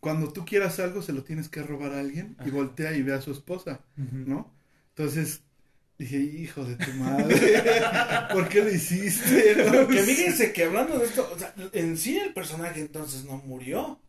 cuando tú quieras algo se lo tienes que robar a alguien, y voltea y ve a su esposa, ¿no? Entonces... Dije, hijo de tu madre, ¿por qué lo hiciste? no? Que fíjense que hablando de esto, o sea, en sí el personaje entonces no murió.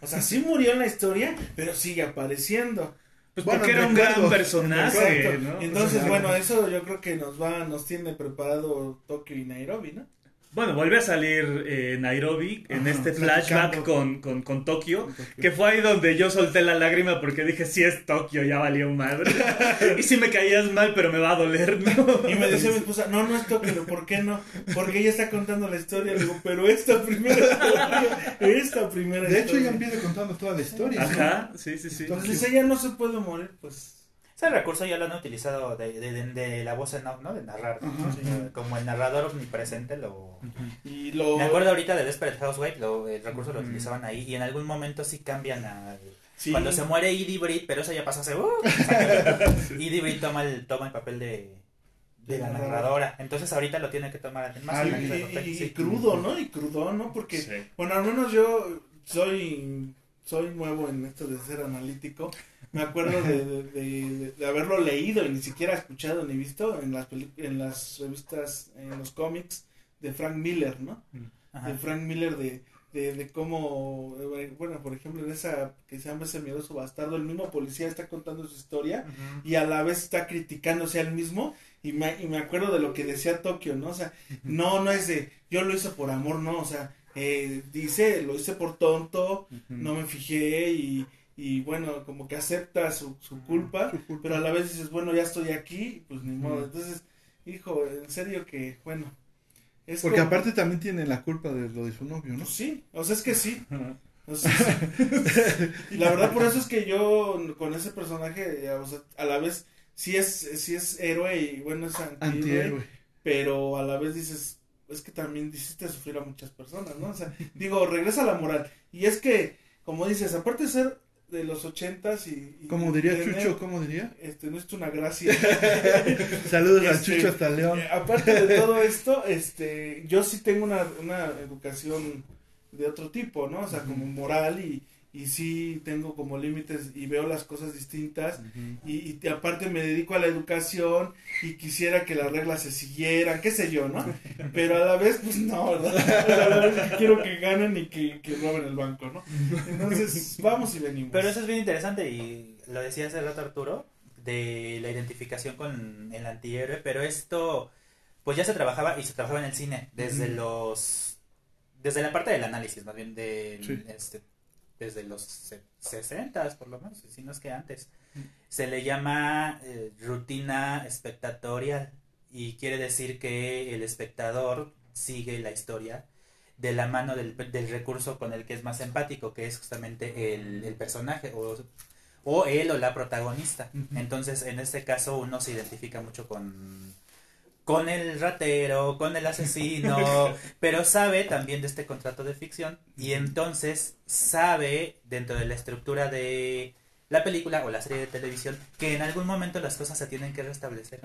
O sea, sí murió en la historia, pero sigue apareciendo. Pues Bueno, porque era un gran personaje. ¿no? Entonces, bueno, eso yo creo que nos va, nos tiene preparado Tokio y Nairobi, ¿no? Bueno, vuelve a salir eh, Nairobi en Ajá, este flashback con, con, con Tokio, que fue ahí donde yo solté la lágrima porque dije, si es Tokio, ya valió madre. y si me caías mal, pero me va a doler, ¿no? Y me decía mi esposa, no, no es Tokio, ¿por qué no? Porque ella está contando la historia. Le digo, pero esta primera historia, esta primera De hecho, ella empieza contando toda la historia. Ajá, sí, sí, sí. Entonces, Entonces ella no se puede morir, pues. Ese recurso ya lo han utilizado de, de, de- de la voz en off, ¿no? De narrar. Sí, Como el narrador omnipresente lo... Y lo... Me acuerdo ahorita de Desperate Housewife, lo, el recurso lo utilizaban ahí y en algún momento sí cambian a... Sí. Cuando se muere Edie Britt, pero eso ya pasó hace... Uh, Edie Britt toma el, toma el papel de, de la narradora. Entonces ahorita lo tiene que tomar más. Ah, y, crudo, ¿no? Y crudo, ¿no? Porque, Sí. bueno, al menos yo soy soy nuevo en esto de ser analítico. Me acuerdo de, de, de- de haberlo leído y ni siquiera escuchado ni visto en las, en las revistas, en los cómics de Frank Miller, ¿no? Ajá. De Frank Miller de, de, de cómo, eh, bueno, por ejemplo, en esa que se llama Ese miedoso bastardo, el mismo policía está contando su historia y a la vez está criticándose al mismo y me, y me acuerdo de lo que decía Tokio, ¿no? O sea, no, no es de yo lo hice por amor, no, o sea, eh, dice, lo hice por tonto, no me fijé y, y bueno, como que acepta su, su culpa, Su culpa. pero a la vez dices, bueno, ya estoy aquí, pues ni modo. Ujú. Entonces, hijo, en serio que, bueno, es Porque como- aparte también tiene la culpa de lo de su novio, ¿no? pues sí, o sea, es que sí, Ajá. o sea, sí. y la verdad por eso es que yo con ese personaje, eh, o sea, a la vez sí es, sí es héroe y bueno, es antihéroe, Antihéroe. pero a la vez dices, es que también hiciste sufrir a muchas personas, ¿no? O sea, digo, regresa a la moral. Y es que, como dices, aparte de ser de los ochentas y, y Como diría tener, Chucho, ¿cómo diría? este no es una gracia. Saludos a Este, Chucho hasta León. Eh, aparte de todo esto este yo sí tengo una, una educación de otro tipo no o sea como moral y y sí tengo como límites y veo las cosas distintas y, y aparte me dedico a la educación y quisiera que las reglas se siguieran, qué sé yo, ¿no? Pero a la vez, pues no, ¿verdad? Quiero que ganen y que, que roben el banco, ¿no? Entonces, vamos y venimos. Pero eso es bien interesante y lo decía hace rato Arturo, de la identificación con el antihéroe, pero esto pues ya se trabajaba y se trabajaba en el cine desde los desde la parte del análisis, más bien de Sí. este desde los se- 60 por lo menos, si no es que antes. Se le llama eh, rutina espectatorial y quiere decir que el espectador sigue la historia de la mano del, del recurso con el que es más empático, que es justamente el, el personaje o, o él o la protagonista. Entonces, en este caso, uno se identifica mucho con, con el ratero, con el asesino, pero sabe también de este contrato de ficción y entonces sabe dentro de la estructura de la película o la serie de televisión que en algún momento las cosas se tienen que restablecer.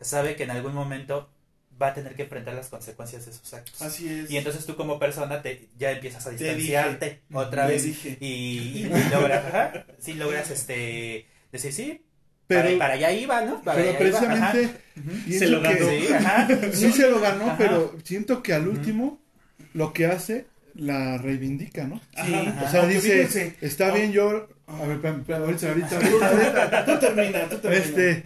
Sabe que en algún momento va a tener que enfrentar las consecuencias de sus actos. Así es. Y entonces tú como persona te ya empiezas a Te distanciarte otra vez dije. y, y- y logras, ajá, sí logras este decir sí, Pero, para, para allá iba, ¿no? Para pero iba, precisamente pienso Se lo que- ganó. Sí, ajá. Sí se lo ganó, Ajá. pero siento que al último lo que hace la reivindica, ¿no? Sí. O sea, dice, fíjense, está ah, bien yo... A ver, ahorita, ahorita. Tú termina, tú termina. Este,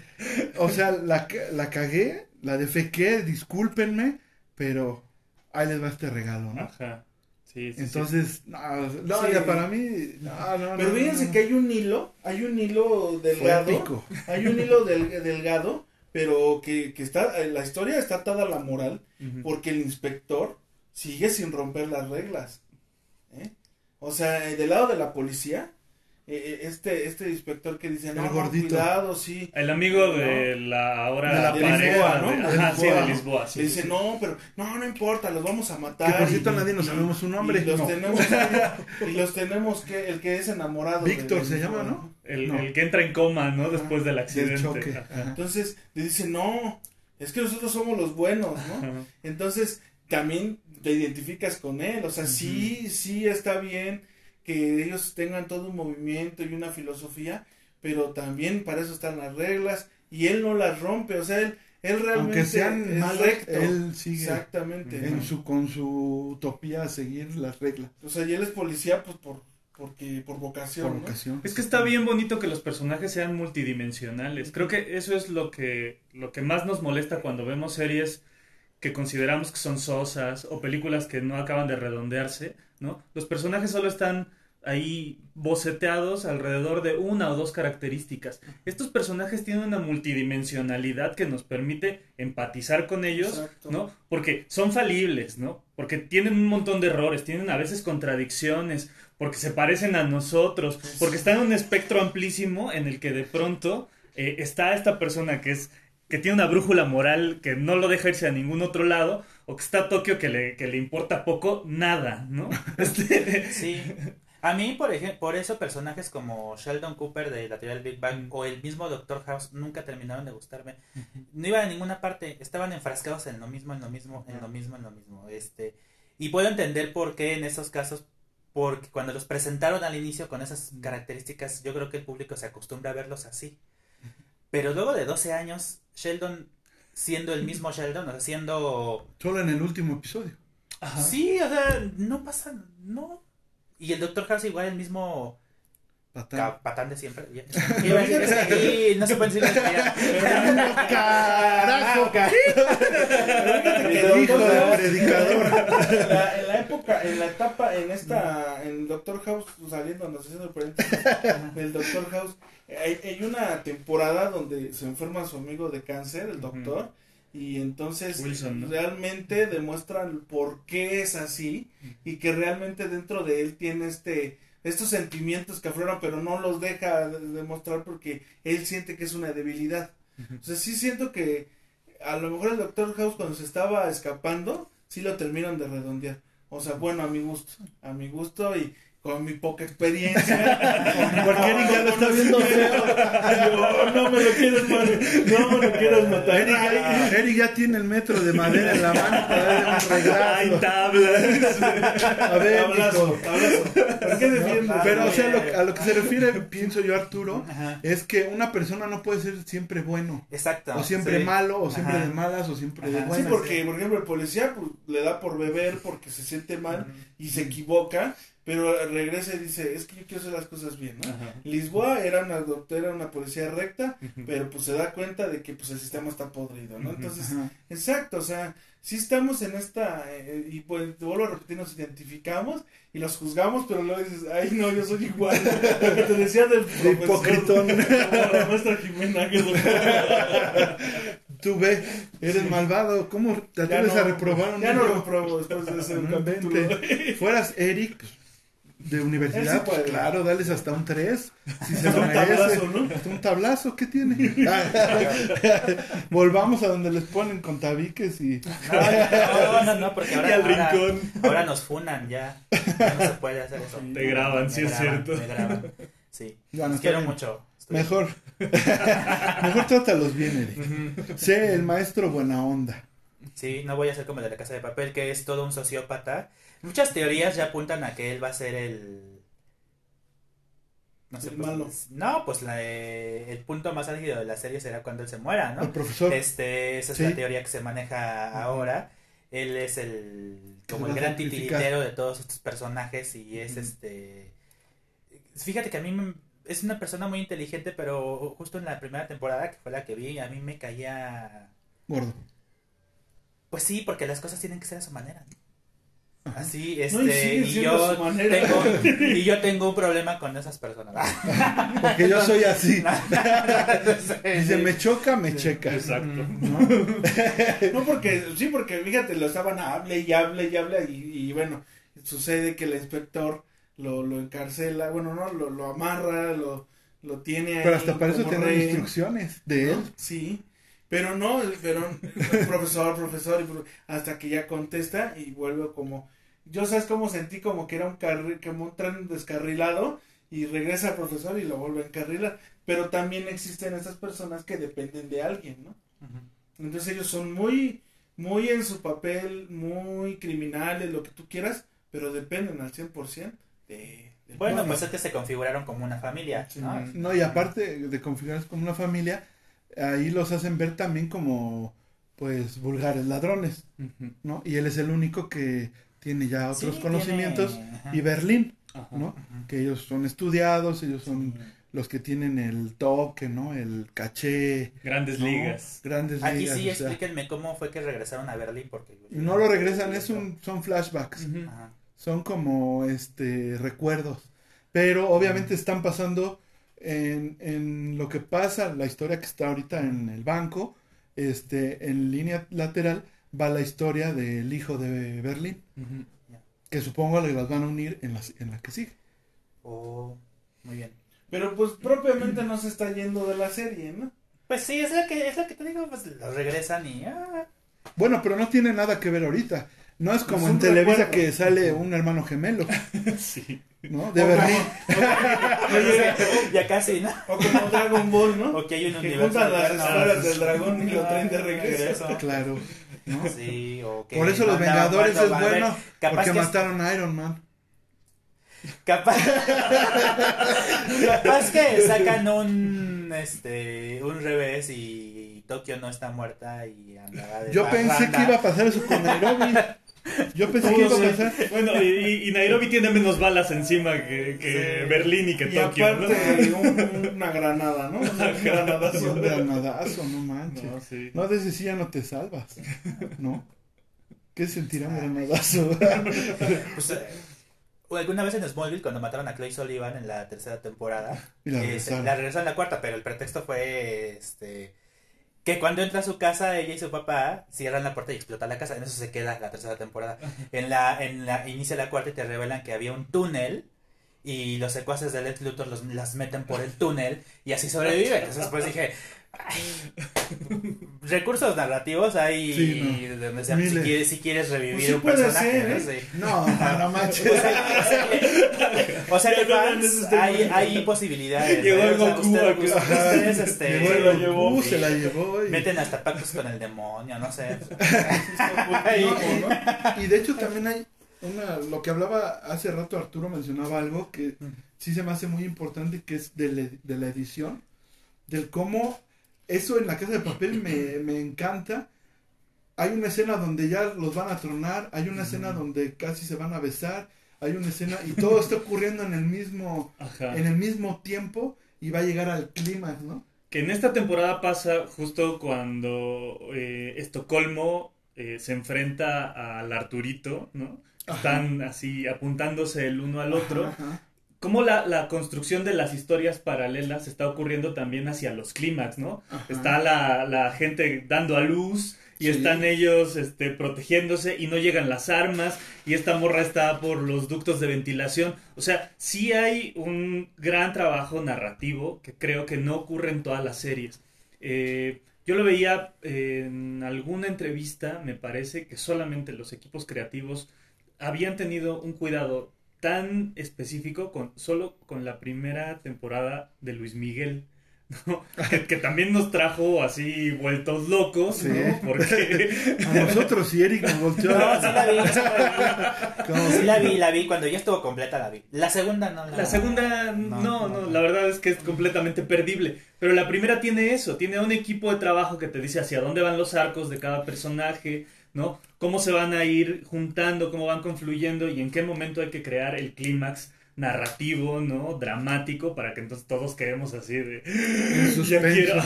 o sea, la, la cagué, la defequé, discúlpenme, pero ahí les va este regalo, ¿no? Ajá. Sí, sí, sí. Entonces, no, no, ya para mí, no, no, Pero fíjense que hay un hilo, hay un hilo delgado, hay un hilo del- delgado, pero que, que está, eh, la historia está atada a la moral, porque el inspector sigue sin romper las reglas. ¿eh? O sea, eh, del lado de la policía, este, este inspector que dice, no, El no, gordito. cuidado, sí. El amigo de la ahora De la pareja Lisboa, ¿no? De Ajá, sí, de Lisboa. sí, Le dice, sí. no, pero no, no importa, los vamos a Que matar. por y- cierto nadie nos sabemos su nombre. Y los, no. tenemos, y los tenemos que, el que es enamorado. Víctor de se llama, ¿no? El, No. el que entra en coma, ¿no? Después del accidente. Del choque. Ajá. Ajá. Entonces le dice, no, es que nosotros somos los buenos, ¿no? Ajá. Entonces también te identificas con él, o sea, sí, sí está bien que ellos tengan todo un movimiento y una filosofía, pero también para eso están las reglas y él no las rompe, o sea, él, él realmente Aunque sean malos, recto. él sigue Exactamente. en ¿no? su, con su utopía a seguir las reglas O sea, y él es policía pues por porque por vocación, por ¿no? ocasión. Es que está bien bonito que los personajes sean multidimensionales. Creo que eso es lo que, lo que más nos molesta cuando vemos series que consideramos que son sosas o películas que no acaban de redondearse, ¿no? Los personajes solo están ahí boceteados alrededor de una o dos características. Estos personajes tienen una multidimensionalidad que nos permite empatizar con ellos, Exacto. ¿no? Porque son falibles, ¿no? Porque tienen un montón de errores, tienen a veces contradicciones, porque se parecen a nosotros, porque están en un espectro amplísimo en el que de pronto eh, está esta persona que es que tiene una brújula moral que no lo deja irse a ningún otro lado, o que está Tokio que le, que le importa poco nada, ¿no? Este, Sí. A mí, por ejemplo, por eso personajes como Sheldon Cooper de la teoría del Big Bang o el mismo Doctor House nunca terminaron de gustarme. No iban a ninguna parte, estaban enfrascados en lo mismo, en lo mismo, en lo mismo, en lo mismo. Este, y puedo entender por qué en esos casos, porque cuando los presentaron al inicio con esas características, yo creo que el público se acostumbra a verlos así. Pero luego de 12 años, Sheldon siendo el mismo Sheldon, o sea, siendo Solo en el último episodio. ajá. Sí, o sea, no pasa, no. Y el Doctor House igual el mismo Patán. ca- patán de siempre. Y no se puede decir. ¡Carajo! Que El House, predicador. En la, en la época, en la etapa, en esta, en Doctor House, saliendo, nos haciendo el paréntesis del Doctor House, hay, hay una temporada donde se enferma su amigo de cáncer, el doctor, y entonces Wilson, ¿no? realmente demuestran por qué es así y que realmente dentro de él tiene este estos sentimientos que afloran pero no los deja de- demostrar porque él siente que es una debilidad. O sea, sí siento que a lo mejor el Doctor House cuando se estaba escapando, sí lo terminan de redondear. O sea, bueno, a mi gusto, a mi gusto y, con mi poca experiencia. Porque Eric ya lo está viendo feo. Yo, no me lo quieres matar. No me lo quieres matar. Eric, ya- Eric ya tiene el metro de madera en la mano para darle un Ay, regalo. tablas. A ver, Abrazo, mijo. abrazo. ¿Por qué defiendes? Pero, o sea, lo- a lo que se refiere, pienso yo, Arturo, Ajá. es que una persona no puede ser siempre bueno. Exacto. O siempre sí. malo, o siempre Ajá. de malas, o siempre de Ajá. Sí, buenas. porque, por ejemplo, el policía pues, le da por beber porque se siente mal y se equivoca, pero regresa y dice, es que yo quiero hacer las cosas bien, ¿no? Ajá. Lisboa era una doctora, una policía recta, pero pues se da cuenta de que pues el sistema está podrido, ¿no? Entonces, exacto, o sea, si estamos en esta, eh, y pues te vuelvo a repetir, nos identificamos y los juzgamos, pero luego dices, ay no, yo soy igual, lo que te decía del De hipocritón. la maestra Jimena, que Tú ve, eres malvado. ¿Cómo te atreves no, a reprobar un Ya no niño? lo pruebo después de No inventes. Fueras Eric pues, de universidad, sí pues puede. claro, dales hasta un 3. Si se Hasta lo un merece. tablazo, ¿no? Hasta un tablazo, ¿qué tiene? Volvamos a donde les ponen con tabiques y. No, no, no, porque ahora, Y al ahora, rincón. ahora nos funan ya. Ya no se puede hacer eso. Te graban, Me sí es graban, cierto. Me graban. Sí. Los está quiero bien. mucho. Estoy- Mejor. Mejor trátalos bien, Eric. Sé el maestro buena onda. Sí, no voy a ser como el de la casa de papel, que es todo un sociópata. Muchas teorías ya apuntan a que él va a ser el. No sé, El pues, malo. No, pues la, el punto más álgido de la serie será cuando él se muera, El ¿no? profesor. Este, esa es Sí. la teoría que se maneja ahora. Él es el como el gran titiritero de todos estos personajes y es este fíjate que a mí me- es una persona muy inteligente, pero justo en la primera temporada que fue la que vi, a mí me caía Gordo. pues sí, porque las cosas tienen que ser a su manera. Ajá. Así, No, y este, y, yo tengo, y yo tengo un problema con esas personas. Porque yo soy así. Sí, Dice, sí. me choca, me checa. Exacto. ¿No? No, porque, sí, porque fíjate, lo estaban hable y hable y hable y, y bueno, sucede que el inspector lo, lo encarcela, bueno, no, lo, lo amarra, lo, lo tiene ahí. Pero hasta para eso rehén, instrucciones de él. ¿no? Sí, pero no, pero profesor, profesor, y hasta que ya contesta y vuelve como, yo sabes cómo sentí como que era un carril, como un tren descarrilado y regresa al profesor y lo vuelve a encarrilar, pero también existen estas personas que dependen de alguien, ¿no? Entonces ellos son muy, muy en su papel, muy criminales, lo que tú quieras, pero dependen al 100% de... Bueno, pues es que se configuraron como una familia, ¿no? Sí. No, y aparte de configurarse como una familia, ahí los hacen ver también como, pues, vulgares ladrones. ¿no? Y él es el único que tiene ya otros Sí, conocimientos. tiene-. Y Berlín, Ajá. ¿no? Que ellos son estudiados, ellos son Sí. los que tienen el toque, ¿no? El caché. Grandes ¿no? ligas. Grandes Aquí ligas. sí, o sea. explíquenme cómo fue que regresaron a Berlín, porque... No lo regresan, es un, son flashbacks. Son como este recuerdos pero obviamente están pasando en, en lo que pasa la historia que está ahorita en el banco este en línea lateral va la historia del hijo de Berlín que supongo que las van a unir en la, en la que sigue Oh, muy bien. Pero pues propiamente no se está yendo de la serie, ¿no? Pues sí, es lo que, es lo que te digo, pues los regresan y... ah, bueno pero no tiene nada que ver ahorita no es como Es en Televisa recuerdo. que sale un hermano gemelo Sí. no de Berlín ya casi, ¿no? O como Dragon Ball, ¿no? O que hay un que universo juntan las esferas del dragón y lo Ah, traen de regreso. claro ¿no? Sí, o que por eso los Vengadores cuando- es ver, bueno capaz porque que- mataron a Iron Man Capaz, capaz que sacan un este un revés y Tokio no está muerta y andaba de Yo pensé que iba a pasar eso con Nairobi. Yo pensé que iba a pasar. Bueno, y, y Nairobi tiene menos balas encima que, que Sí. Berlín y que Y Tokio. ¿no? un- una granada, ¿no? Un granadazo. Un granadazo, no manches. No, sí. No, de ese sí ya no te salvas. ¿No? ¿Qué sentirá un granadazo? Pues, eh, alguna vez en Smallville cuando mataron a Chloe Sullivan en la tercera temporada Y la eh, regresaron. la regresaron en la cuarta pero el pretexto fue este que cuando entra a su casa ella y su papá cierran la puerta y explota la casa. En eso se queda la tercera temporada. En la en la inicia la cuarta y te revelan que había un túnel y los secuaces de Lex Luthor los, las meten por el túnel y así sobrevive entonces pues dije recursos narrativos hay Sí, no. donde sea, si, quieres, si quieres revivir Pues sí un puede personaje. ¿eh? Sí. No, no manches. O sea fans, hay, hay posibilidades. Llegó ¿eh? el Goku ustedes, Ajá. este, Llegó el la llevó. Goku, se la llevó. y- meten hasta pactos con el demonio, no sé. Y de hecho también hay una, lo que hablaba hace rato Arturo mencionaba algo que sí se me hace muy importante que es de, la- de la edición, del cómo eso en la casa de papel me, me encanta. Hay una escena donde ya los van a tronar, hay una escena donde casi se van a besar, hay una escena y todo está ocurriendo en el mismo, Ajá. en el mismo tiempo y va a llegar al clímax, ¿no? Que en esta temporada pasa justo cuando eh, Estocolmo eh, se enfrenta al Arturito, ¿no? Están así apuntándose el uno al otro. Ajá, ajá. Cómo la, la construcción de las historias paralelas está ocurriendo también hacia los clímax, ¿no? Ajá. Está la, la gente dando a luz y Sí. están ellos este, protegiéndose y no llegan las armas y esta morra está por los ductos de ventilación. O sea, sí hay un gran trabajo narrativo que creo que no ocurre en todas las series. Eh, yo lo veía en alguna entrevista, me parece que solamente los equipos creativos habían tenido un cuidado tan específico con solo con la primera temporada de Luis Miguel. ¿no? Que, que también nos trajo así vueltos locos, Sí. ¿no? Porque A nosotros y Eric nos volteó. No, sí la vi, sí la vi. como- Sí la vi, la vi. Cuando ya estuvo completa la vi. La segunda no la La segunda, no, no, la verdad es que es completamente perdible. Pero la primera tiene eso, tiene un equipo de trabajo que te dice hacia dónde van los arcos de cada personaje, ¿no? Cómo se van a ir juntando, cómo van confluyendo y en qué momento hay que crear el clímax narrativo, ¿no? Dramático para que entonces todos quedemos así de... Ya quiero,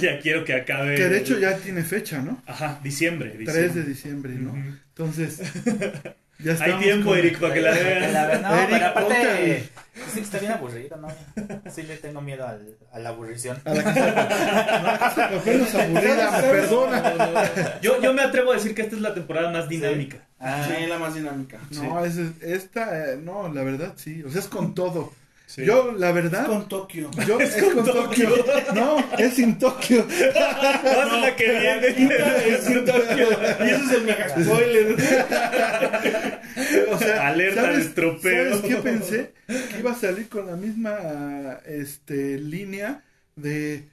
ya quiero que acabe. Que de hecho ya tiene fecha, ¿no? Ajá, diciembre. 3 diciembre. de diciembre, ¿no? Entonces, ya Hay tiempo, con- Eric, para que la veas. La verdad, no, Eric, pero aparte, sí está bien aburrido, ¿no? Sí le tengo miedo al, a la aburrición. A la casa. No, es aburrida, me perdona. Yo, yo me atrevo a decir que esta es la temporada más dinámica. Ah, Sí, la más dinámica. No, es, esta, eh, no, la verdad sí. O sea, es con todo. Sí. Yo, la verdad, Con Tokio. yo, es con Tokio. No, es sin Tokio. No, es la que viene. Es sin Tokio. Y eso es el mega spoiler. O sea, Alerta de estropeo. ¿Sabes qué pensé? Que iba a salir con la misma este, línea de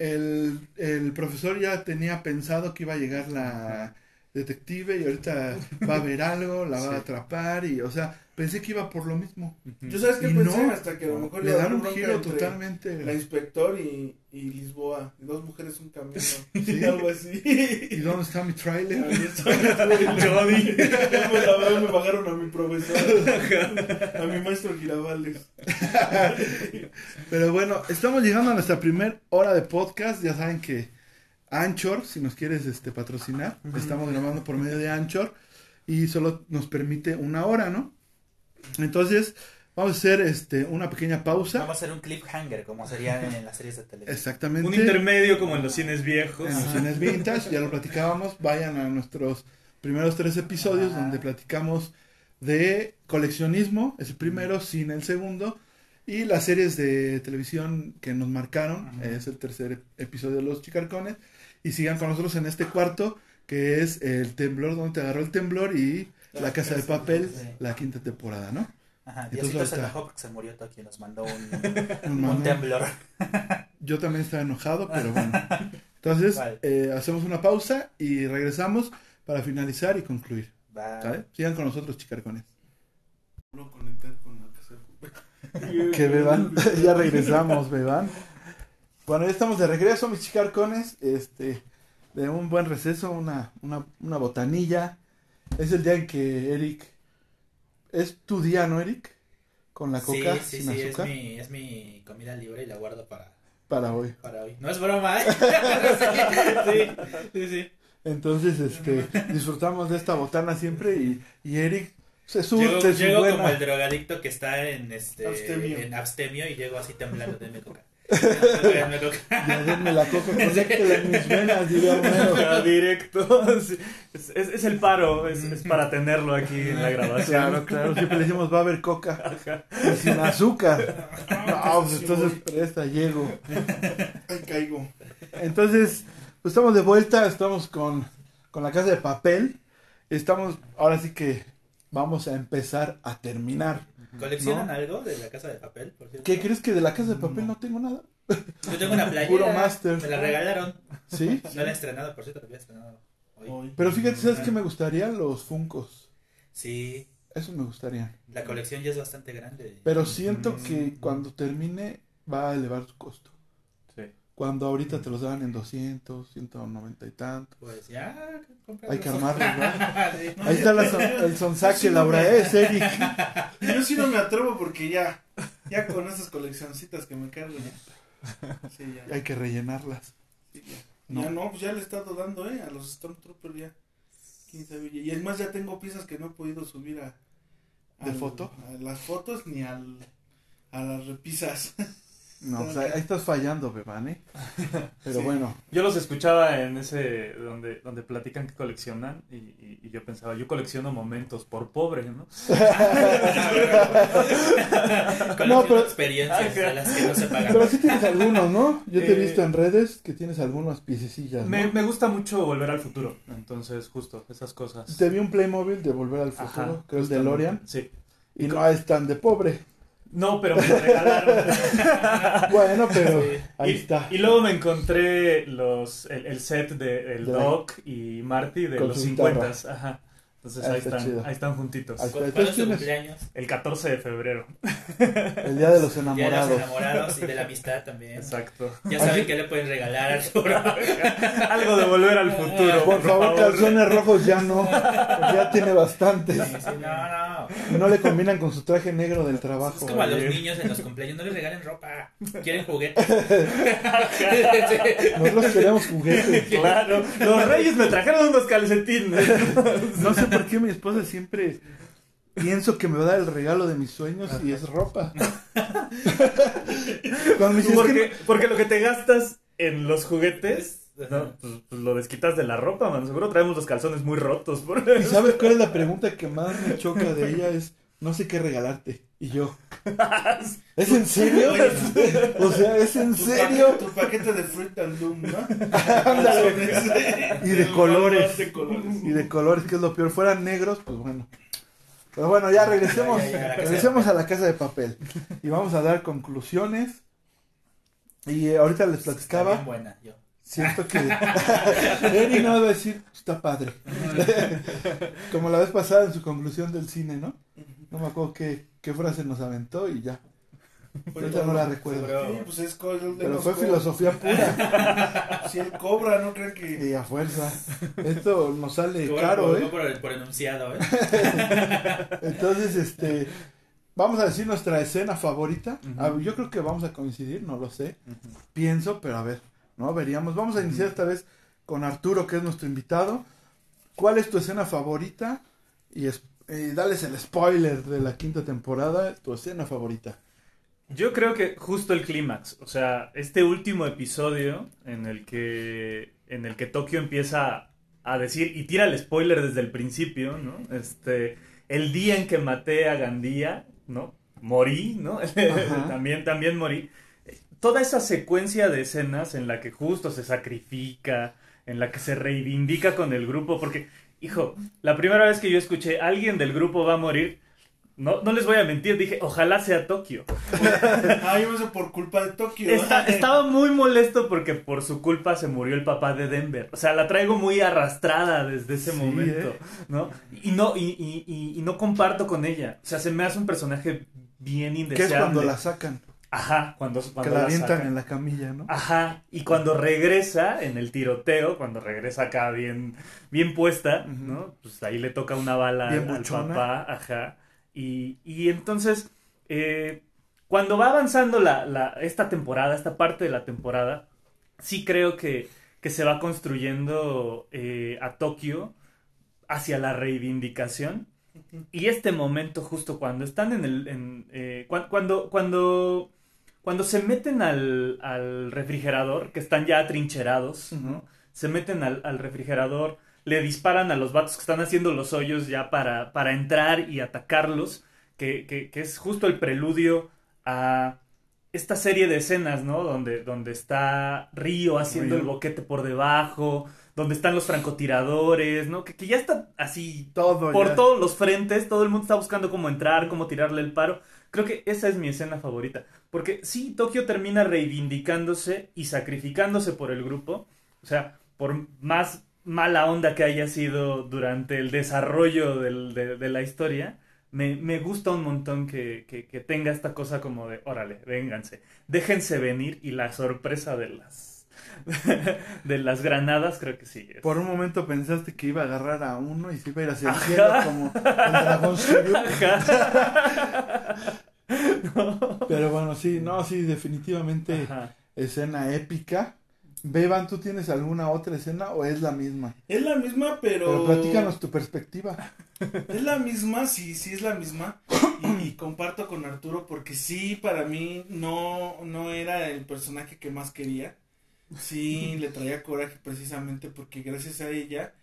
el, el profesor ya tenía pensado que iba a llegar la detective y ahorita va a ver algo, la va a atrapar y, o sea, pensé que iba por lo mismo. Yo sabes qué Y pensé no, hasta que a lo mejor Le dan un giro totalmente. La inspector y, y Lisboa. Dos mujeres, un camino. Sí. Algo así. ¿Y dónde está mi trailer? Ahí está. Johnny. Ya me, me pagaron a mi profesor. A mi maestro Girabales. Pero bueno, estamos llegando a nuestra primer hora de podcast. Ya saben que Anchor, si nos quieres este, patrocinar, estamos grabando por medio de Anchor y solo nos permite una hora, ¿no? Entonces, vamos a hacer este, una pequeña pausa. Vamos a hacer un cliffhanger, como sería en las series de televisión. Exactamente. Un intermedio como en los cines viejos. En los cines vintage, ya lo platicábamos. Vayan a nuestros primeros tres episodios Ajá. donde platicamos de coleccionismo, es el primero, sin el segundo. Y las series de televisión que nos marcaron, Ajá. es el tercer episodio de Los Chicarcones. Y sigan con nosotros en este cuarto, que es el temblor, donde te agarró el temblor, y La Casa de Papel, sí. la quinta temporada, ¿no? Ajá, Entonces, Diosito se enojó porque se murió Tokio y nos mandó un, un mandó- temblor. Yo también estaba enojado, pero bueno. Entonces, Vale. eh, hacemos una pausa y regresamos para finalizar y concluir. Va. ¿Sale? Sigan con nosotros, chicarcones. Que beban. ya regresamos, beban. Bueno, ya estamos de regreso, mis chicarcones. Este, de un buen receso, una, una, una botanilla. Es el día en que Eric. Es tu día, ¿no, Eric? Con la coca sí, sí, sin sí, es mi, es mi comida libre y la guardo para, Para hoy. para hoy. No es broma, ¿eh? sí, sí, sí. Entonces, este, disfrutamos de esta botana siempre. Y, y Eric se Llego, surte su llego buena. como el drogadicto que está en este Abstemio. en abstemio y llego así temblando de coca. Ya denme la conéctela en mis venas, directo. Es, es- es el paro, es, es para tenerlo aquí en la grabación. Claro, claro, siempre le decimos va a haber coca y sin azúcar. No, pues entonces presta, llego. Ay, caigo. Entonces, pues estamos de vuelta, estamos con, con la casa de papel. Estamos, ahora sí que vamos a empezar a terminar. ¿Coleccionan ¿No? algo de la casa de papel? Por cierto? ¿Qué crees que de la casa de papel no tengo nada? Yo tengo una playera. Puro máster. Me la regalaron. ¿Sí? No la he estrenado, por cierto, la había estrenado hoy. Hoy. Pero fíjate, ¿sabes qué me gustarían? Los Funcos. Sí, Eso me gustaría. la colección ya es bastante grande. Pero siento Mm. que cuando termine va a elevar su costo. Sí. Cuando ahorita te los daban en 200, 190 y tanto. Pues ya. Hay que armarlos, ¿verdad? Sí. Ahí está la son- el sonsaque, Laura, es Eric. Yo sí no me atrevo porque ya, ya con esas coleccioncitas que me cargo ya. Sí, ya. Hay que rellenarlas. sí, ya. No. Ya no, pues ya le he estado dando, eh, a los Stormtroopers ya. Quién sabe, Y es más, ya tengo piezas que no he podido subir a... ¿De al- foto? A las fotos ni al, a las repisas. No, pues ahí ahí estás fallando, Beban, ¿eh? Pero Sí. bueno, Yo los escuchaba en ese donde, donde platican que coleccionan y, y- y yo pensaba, yo colecciono momentos por pobre, ¿no? Colecciono No, pero- experiencias de las que no se pagan. pero sí tienes algunos, ¿no? Yo te he Eh, visto en redes que tienes algunas piececillas, ¿no? Me, me gusta mucho volver al futuro, entonces justo esas cosas. Te vi un Playmobil de Volver al Futuro, Ajá, que es de. Lorian, Sí. y no es tan de pobre. No, pero me lo regalaron. Bueno, pero Sí. ahí y, está. Y luego me encontré los, el, el set de el De Doc y Marty de los su 50. guitarra. Ajá. Entonces Ah, ahí está están, chido. ahí están juntitos. Ahí ¿Cuándo Entonces es tu cumpleaños? El 14 de febrero. El Día de los Día de los Enamorados. enamorados y de la amistad también. Exacto. Ya saben que le pueden regalar a Arturo. Algo de volver al futuro. Por favor, calzones rojos ya no. Ya tiene bastante. Sí, sí, no, no. No le combinan con su traje negro del trabajo. Es como a los niños en los cumpleaños, no les regalen ropa. Quieren juguetes. Nosotros queremos juguetes. Claro. Los reyes me trajeron unos calcetines. No sé por qué mi esposa siempre pienso que me va a dar el regalo de mis sueños y es ropa. Cuando me dice, "Es que Porque, porque lo que te gastas en los juguetes, ¿no? pues, pues lo desquitas de la ropa, man. Seguro traemos los calzones muy rotos. por- ¿Y sabes cuál es la pregunta que más me choca de ella? Es, no sé qué regalarte. Y yo, ¿es en serio? O sea, ¿es en Tu pa- serio? Tu paquete de Fruit and Loom, ¿no? Ándale. Y de colores. de colores. Y de colores, que es lo peor. Fueran negros, pues bueno. Pero bueno, ya regresemos, Ya, ya, ya, regresemos a la casa de papel. Y vamos a dar conclusiones. Y eh, ahorita les Está platicaba. bien buena, yo. Siento que Eri no va a decir, está padre. Como la vez pasada en su conclusión del cine, ¿no? No me acuerdo qué, qué frase nos aventó y ya. Ahorita no la recuerdo. Sí, pues es Pero fue filosofía pura Si él cobra, no creen que. y a fuerza. Esto nos sale caro, bueno, ¿eh? por, por enunciado, ¿eh? Entonces, este, vamos a decir nuestra escena favorita. Ujú. A ver, yo creo que vamos a coincidir, no lo sé. Pienso, pero a ver, ¿no? Veríamos. Vamos a iniciar esta vez con Arturo, que es nuestro invitado. ¿Cuál es tu escena favorita? Y, es, y dales el spoiler de la quinta temporada, tu escena favorita. Yo creo que justo el clímax, o sea, este último episodio en el que en el que Tokio empieza a decir y tira el spoiler desde el principio, ¿no? Este, el día en que maté a Gandía, ¿no? Morí, ¿no? también también morí. Toda esa secuencia de escenas en la que justo se sacrifica, en la que se reivindica con el grupo, porque hijo, la primera vez que yo escuché alguien del grupo va a morir, no, no les voy a mentir, dije, ojalá sea Tokio. Ah, yo me sé por culpa de Tokio. Está- estaba muy molesto porque por su culpa se murió el papá de Denver. O sea, la traigo muy arrastrada desde ese Sí, momento, ¿eh? ¿no? Y no, y, y- y- y no comparto con ella. O sea, se me hace un personaje bien ¿Qué es indeseable. cuando la sacan? Ajá, cuando, cuando la la avientan sacan. en la camilla, ¿no? Ajá, y cuando regresa en el tiroteo, cuando regresa acá bien, bien puesta. ¿no? Pues ahí le toca una bala Bien al buchona. papá, ajá. Y, y entonces, eh, cuando va avanzando la, la- esta temporada, esta parte de la temporada, sí creo que, que se va construyendo eh, a Tokio hacia la reivindicación. Y este momento, justo cuando están en el. en, eh, cuan- cuando, cuando, cuando se meten al, al refrigerador, que están ya atrincherados, ¿no? Se meten al, al refrigerador, le disparan a los vatos que están haciendo los hoyos ya para, para entrar y atacarlos, que, que, que es justo el preludio a esta serie de escenas, ¿no? Donde, donde está Río haciendo Río. el boquete por debajo, donde están los francotiradores, ¿no? Que, que ya está así Todo por ya. todos los frentes, todo el mundo está buscando cómo entrar, cómo tirarle el paro. Creo que esa es mi escena favorita. Porque sí, Tokio termina reivindicándose y sacrificándose por el grupo. O sea, por más mala onda que haya sido durante el desarrollo del- de, la historia, me, me gusta un montón que, que- que tenga esta cosa como de, órale, vénganse, déjense venir y la sorpresa de las, de las granadas creo que sí. es- Por un momento pensaste que iba a agarrar a uno y se iba a ir hacia el cielo como el dragón. Ajá. Pero bueno, sí, no, sí, definitivamente Ajá. escena épica. Beban, ¿tú tienes alguna otra escena o es la misma? Es la misma, pero... Pero platícanos tu perspectiva. Es la misma, sí, sí es la misma. Y, y comparto con Arturo porque sí, para mí no, no era el personaje que más quería. Sí, le traía coraje precisamente porque gracias a ella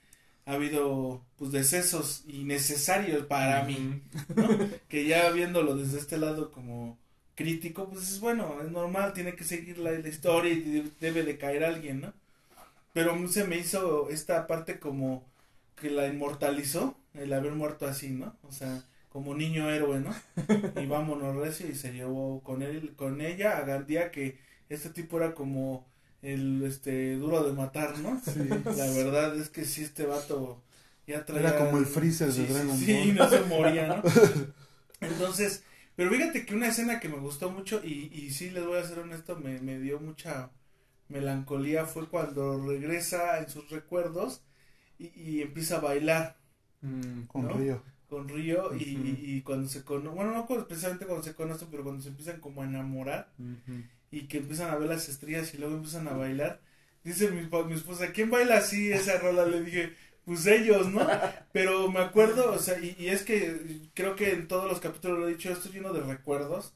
ha habido pues decesos innecesarios para mí. ¿no? Que ya viéndolo desde este lado como crítico, pues es bueno, es normal, tiene que seguir la, la historia y de- debe de caer alguien, ¿no? Pero se me hizo esta parte como que la inmortalizó, el haber muerto así, ¿no? O sea, como niño héroe, ¿no? Y vámonos recio y se llevó con él, con ella a Gandía que este tipo era como el este duro de matar, ¿no? La verdad es que sí este vato ya traía Era como el Freezer de sí, sí, Dragon sí, Ball. no se moría, ¿no? Entonces, pero fíjate que una escena que me gustó mucho y, y sí les voy a ser honesto, me, me dio mucha melancolía fue cuando regresa en sus recuerdos y, y empieza a bailar Mm. Con ¿no? Río. con Río y, y- y cuando se conocen, bueno, no precisamente cuando se conocen, pero cuando se empiezan como a enamorar Ujú. Y que empiezan a ver las estrellas y luego empiezan a bailar. Dice mi, mi esposa, ¿quién baila así esa rola? Le dije, pues ellos, ¿no? Pero me acuerdo, o sea, y, y es que creo que en todos los capítulos lo he dicho, esto es lleno de recuerdos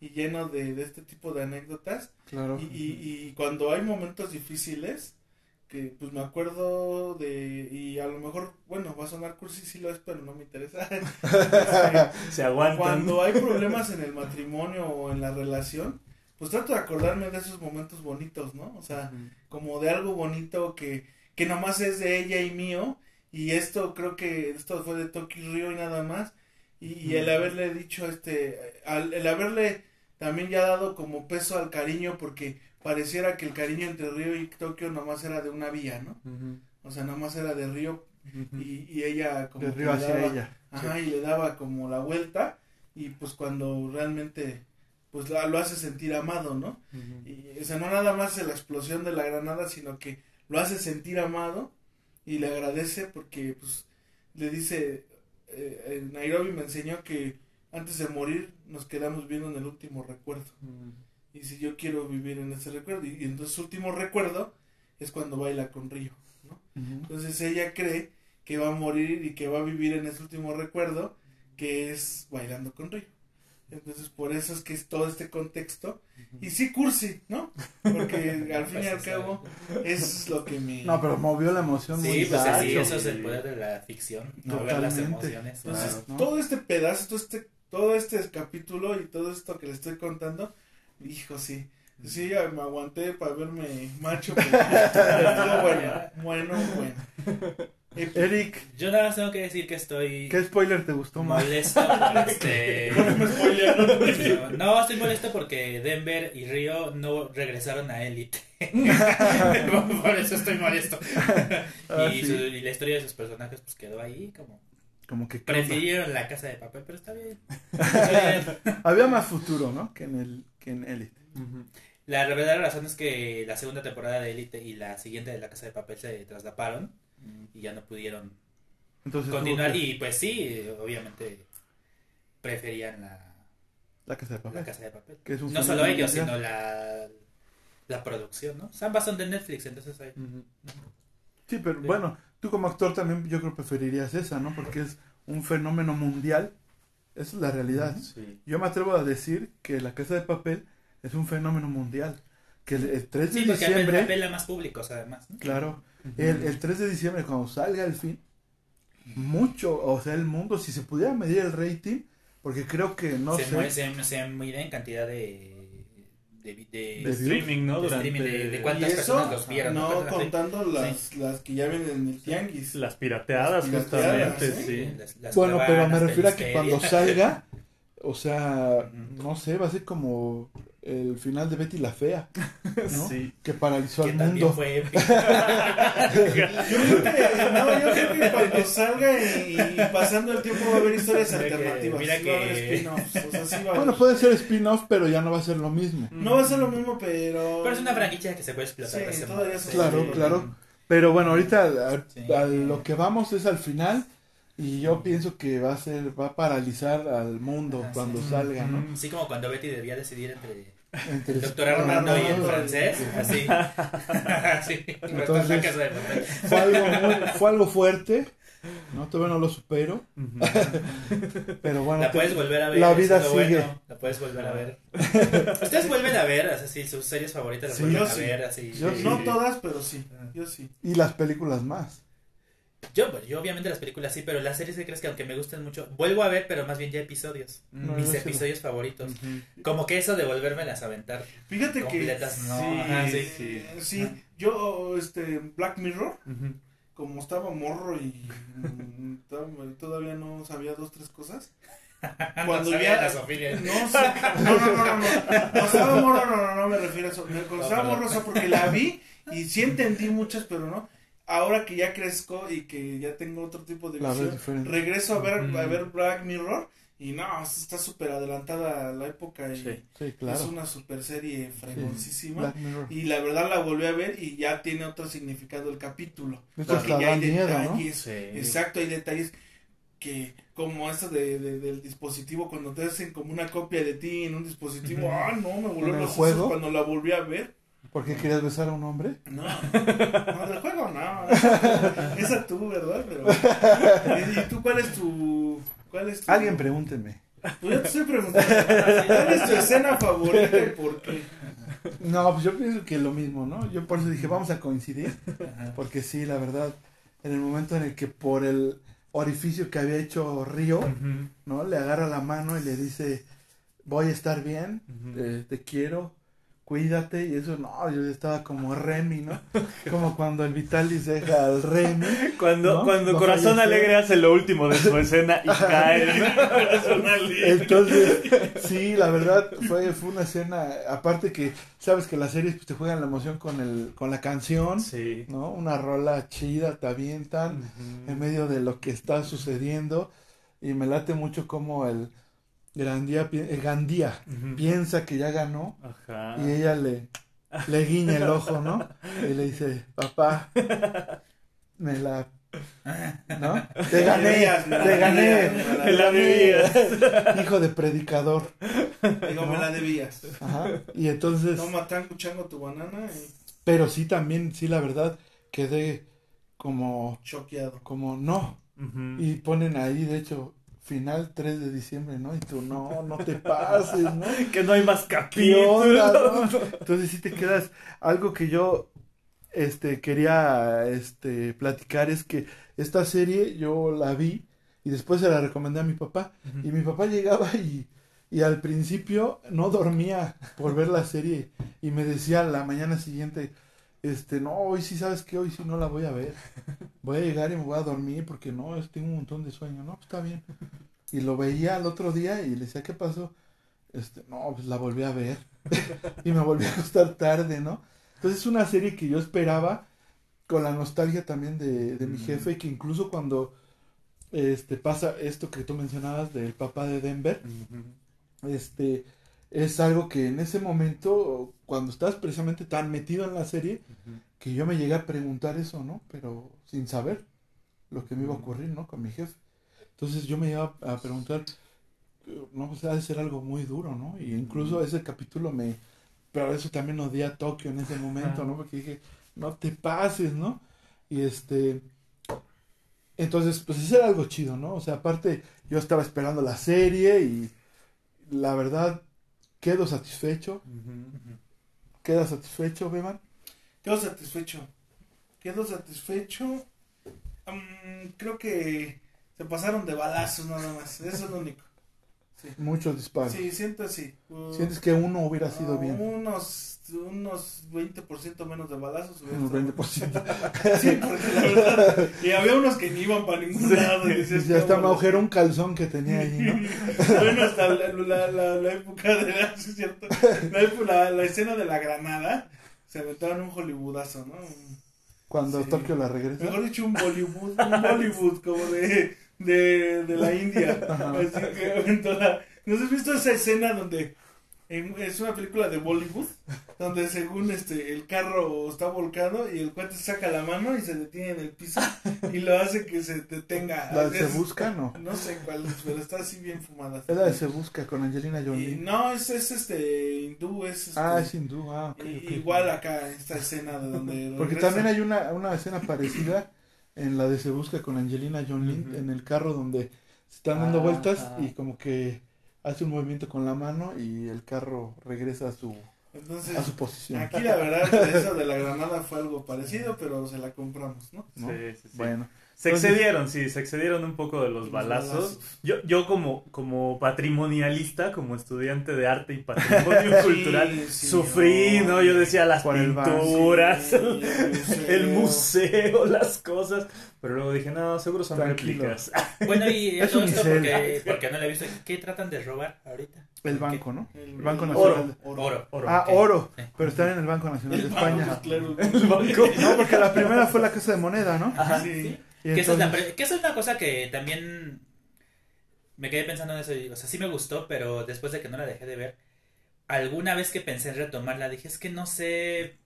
y lleno de, de este tipo de anécdotas. Claro. Y, y, y cuando hay momentos difíciles, que pues me acuerdo de, y a lo mejor, bueno, va a sonar cursi, sí lo es, pero no me interesa. Este, Se aguantan. cuando hay problemas en el matrimonio o en la relación, pues trato de acordarme de esos momentos bonitos, ¿no? O sea, como de algo bonito que, que nomás es de ella y mío, y esto creo que esto fue de Toki Río y nada más, y, y el haberle dicho, este, al- el haberle también ya dado como peso al cariño, porque pareciera que el cariño entre Río y Tokio nomás era de una vía, ¿no? O sea, nomás era de Río y, y ella como De Río hacia daba- ella. Ajá, y le daba como la vuelta y pues cuando realmente pues lo hace sentir amado, ¿no? Y, o sea, no nada más es la explosión de la granada, sino que lo hace sentir amado y le agradece porque pues le dice, eh, en Nairobi me enseñó que antes de morir nos quedamos viendo en el último recuerdo. Y si yo quiero vivir en ese recuerdo, y, y entonces su último recuerdo es cuando baila con Río, ¿no? Entonces ella cree que va a morir y que va a vivir en ese último recuerdo, que es bailando con Río. Entonces por eso es que es todo este contexto. Y sí cursi, ¿no? Porque al fin y al cabo es lo que me... No, pero movió la emoción muy Sí, pues gacho. así, eso es el poder de la ficción, no ver las emociones. Entonces Claro, ¿no? todo este pedazo, todo este, todo este capítulo y todo esto que le estoy contando, hijo, sí. Sí, ya me aguanté para verme macho. Pero bueno, bueno, bueno. Épico. Eric, Yo nada más tengo que decir que estoy ¿qué spoiler te gustó más? molesto por este... No, estoy molesto porque Denver y Río no regresaron a Elite. Por eso estoy molesto. Ah, y, sí. su- y la historia de sus personajes pues quedó ahí como... Como que Prefirieron la casa de papel, pero está bien. Está bien. había más futuro, ¿no? Que en el que en Elite. Ujú. La verdadera razón es que la segunda temporada de Elite y la siguiente de la casa de papel se traslaparon y ya no pudieron Entonces continuar. Y pues sí, obviamente preferían la, la casa de la papel. casa de papel. Que es un No solo ellos, sino la, la producción, ¿no? Ambas son de Netflix, entonces hay... Sí, pero Sí. bueno, tú como actor también yo creo preferirías esa, ¿no? Porque es un fenómeno mundial. Esa es la realidad. Sí. Yo me atrevo a decir que la casa de papel es un fenómeno mundial. Que el, el 3 de Sí, porque apela, diciembre, apela más públicos además. ¿no? claro, el, el 3 de diciembre cuando salga el fin, mucho, o sea, el mundo, si se pudiera medir el rating, porque creo que no se, sé, mueve- se, se mide en cantidad de de, de, De ¿De streaming, ¿no? de Durante streaming, de, de Y cuántas eso, personas los vieron. no ¿Cuántas- contando las, las que ya vienen en el tianguis. las pirateadas, Las pirateadas, justamente, ¿sí? sí. Las- las Bueno, pero me refiero a que cuando salga, o sea, no sé, va a ser como el final de Betty la Fea, ¿no? Sí. Que paralizó que al mundo. fue épico. Yo creo que, no, yo creo que cuando salga y, y pasando el tiempo va a haber historias Mira que- alternativas. mira sí va a haber que- o sea, sí va a Bueno, puede ser spin-off, pero ya no va a ser lo mismo. No va a ser lo mismo, pero... Pero es una franquicia que se puede explotar. Claro, Sí. claro. Pero bueno, ahorita a, Sí. a lo que vamos es al final y yo pienso que va a ser, va a paralizar al mundo Ajá, cuando sí. salga, ¿no? Así como cuando Betty debía decidir entre Entre el doctor Armando y el francés. sí. Así. sí. Entonces-. Fue algo, muy- fue algo fuerte, ¿no? Todavía no lo supero, pero bueno. La te- puedes volver a ver. la vida sigue. bueno, La puedes volver a ver. Ustedes vuelven a ver, así, sus series favoritas las Sí. vuelven Yo a sí. ver, así. Yo No sí. todas, pero sí. Yo sí. Y las películas más. Yo, pues, yo obviamente las películas sí, pero las series que crees que aunque me gusten mucho, vuelvo a ver, pero más bien ya episodios. No, mis episodios favoritos. Como que eso de volvérmelas a aventar Fíjate que... no. Sí, Ajá, sí. sí, yo, este, Black Mirror, como estaba morro y mm, to- todavía no sabía dos, tres cosas. Cuando No sabía ya... la Sofía. No, sé, no, no, no, no. Cuando estaba morro, no, no, no me refiero a eso. Cuando estaba morro, porque la vi y sí entendí muchas, pero no. Ahora que ya crezco y que ya tengo otro tipo de visión, regreso a ver, a ver Black Mirror y no, está súper adelantada a la época y Sí. Sí, es una super serie fregoncísima. Y la verdad la volví a ver y ya tiene otro significado el capítulo. Porque ya hay detalles, Sí. exacto, hay detalles que como esto de, de- del dispositivo, cuando te hacen como una copia de ti en un dispositivo, ah, no, me volvió sesos cuando la volví a ver. ¿Por qué querías besar a un hombre? No, no, del juego no. Esa tú, ¿verdad? Pero, ¿y, tú cuál es tu... Cuál es tu... Alguien pregúnteme. Pues yo te estoy preguntando, ¿cuál es tu escena favorita y por qué? No, pues yo pienso que lo mismo, ¿no? Yo por eso dije, vamos a coincidir. Porque sí, la verdad, en el momento en el que por el orificio que había hecho Río, ¿no? Le agarra la mano y le dice, voy a estar bien, eh, te quiero, cuídate. Y eso, no, yo estaba como Remy, ¿no? Como cuando el Vitalis deja al Remy. Cuando, ¿No? cuando Corazón falleció. Alegre hace lo último de su escena y cae. Corazón Alegre. Entonces, sí, la verdad fue, fue una escena, aparte que sabes que las series pues, te juegan la emoción con el con la canción, Sí. ¿no? Una rola chida, te avientan en medio de lo que está sucediendo y me late mucho como el Gandía, el Gandía Ujú. piensa que ya ganó Ajá. y ella le, le guiña el ojo, ¿no? Y le dice, papá, me la... ¿No? Te gané, la te gané, me la debías. Hijo de predicador. Digo, me la debías. Ajá. Y entonces, Toma tango, chango, tu banana y pero sí también, sí la verdad, quedé como, choqueado. como no. Y ponen ahí, de hecho, final 3 de diciembre, ¿no? Y tú, no, no te pases, ¿no? Que no hay más ¿Qué capítulos. no? Entonces sí te quedas, algo que yo, este, quería, este, platicar es que esta serie yo la vi y después se la recomendé a mi papá. Y mi papá llegaba y, y al principio no dormía por ver la serie y me decía la mañana siguiente, este, no, hoy sí sabes que hoy sí no la voy a ver. Voy a llegar y me voy a dormir porque no, tengo un montón de sueño. No, pues está bien. Y lo veía al otro día y le decía, ¿qué pasó? Este, no, pues la volví a ver. y me volví a acostar tarde, ¿no? Entonces es una serie que yo esperaba con la nostalgia también de, de mi Mm. jefe, que incluso cuando este pasa esto que tú mencionabas del papá de Denver, este es algo que en ese momento, cuando estás precisamente tan metido en la serie, que yo me llegué a preguntar eso, ¿no? Pero sin saber lo que me iba a ocurrir, ¿no? Con mi jefe. Entonces yo me iba a preguntar, no, pues ha de ser algo muy duro, ¿no? Y incluso ese capítulo me, pero eso también odié a Tokio en ese momento, ¿no? Porque dije, no te pases, ¿no? Y este, entonces, pues eso era algo chido, ¿no? O sea, aparte, yo estaba esperando la serie y la verdad, quedo satisfecho. Ujú. ¿Queda satisfecho, Beban? Quedo satisfecho. Quedo satisfecho. Mm, creo que se pasaron de balazos nada más. Eso es lo único. Sí. Muchos disparos. Sí, siento así. Uh, Sientes que uno hubiera sido uh, bien. Unos, unos 20% menos de balazos. Unos estado 20%. Sí, porque la verdad. Y había unos que ni iban para ningún lado. y decías, ya está agujeró un calzón que tenía ahí, ¿no? bueno, hasta la, la, la, la época de la, sí es cierto, la, escena de la granada, se aventaron un hollywoodazo, ¿no? Cuando Sí. Tokio la regresa. Mejor dicho, un Bollywood, un Bollywood como de, de, de la India. Así que aventó la- ¿No has visto esa escena donde en- es una película de Bollywood? Donde según este el carro está volcado y el cuate saca la mano y se detiene en el piso y lo hace que se detenga. La de Se Busca, no. no sé cuál es, pero está así bien fumada. Es la de Se Busca con Angelina Y Jolie. no, es, es este hindú, es este, Ah, es hindú. Ah, ok, i- ok. igual acá esta escena de donde Porque regresa. también hay una, una escena parecida en la de Se Busca con Angelina Jolie Ujú. en el carro donde se están dando Ah, vueltas ah. y como que hace un movimiento con la mano y el carro regresa a su, Entonces, a su posición. aquí la verdad esa de la granada fue algo parecido, pero se la compramos, ¿no? ¿no? Sí, sí, sí. Bueno, Se Entonces- excedieron, sí, se excedieron un poco de los Los balazos. balazos. Yo, yo como, como patrimonialista, como estudiante de arte y patrimonio Sí, cultural, sí, sufrí, no, ¿no? Yo decía las el pinturas, el museo, las cosas. Pero luego dije, no, seguro son Tranquilo. réplicas. Bueno, y a Es todo esto porque, porque no lo he visto. ¿Qué tratan de robar ahorita? el banco, ¿no? El, El Banco Nacional. Oro. Oro. Ah, ok. oro. Sí. Pero están en el Banco Nacional de banco, España. claro. El banco. No, porque la primera fue la Casa de Moneda, ¿no? Ajá. Sí. Y Que esa, es la entonces- pre- que esa es una cosa que también me quedé pensando en eso. y, O sea, sí me gustó, pero después de que no la dejé de ver, alguna vez que pensé en retomarla, dije, es que no sé.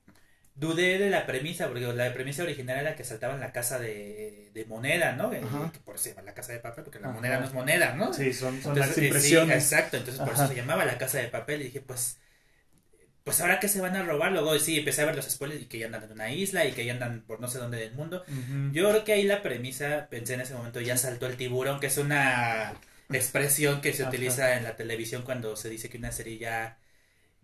Dudé de la premisa, porque la premisa original era que saltaban la casa de, de moneda, ¿no? Eh, Ajá. que por eso se llama la casa de papel, porque la Ajá. moneda no es moneda, ¿no? Sí, son, son Entonces, las eh, sí, impresiones. exacto, entonces por Ajá. eso se llamaba la casa de papel y dije, pues, pues ahora que se van a robar, luego sí, empecé a ver los spoilers y que ya andan en una isla y que ya andan por no sé dónde del mundo. Yo creo que ahí la premisa, pensé en ese momento, ya saltó el tiburón, que es una expresión que se utiliza en la televisión cuando se dice que una serie ya,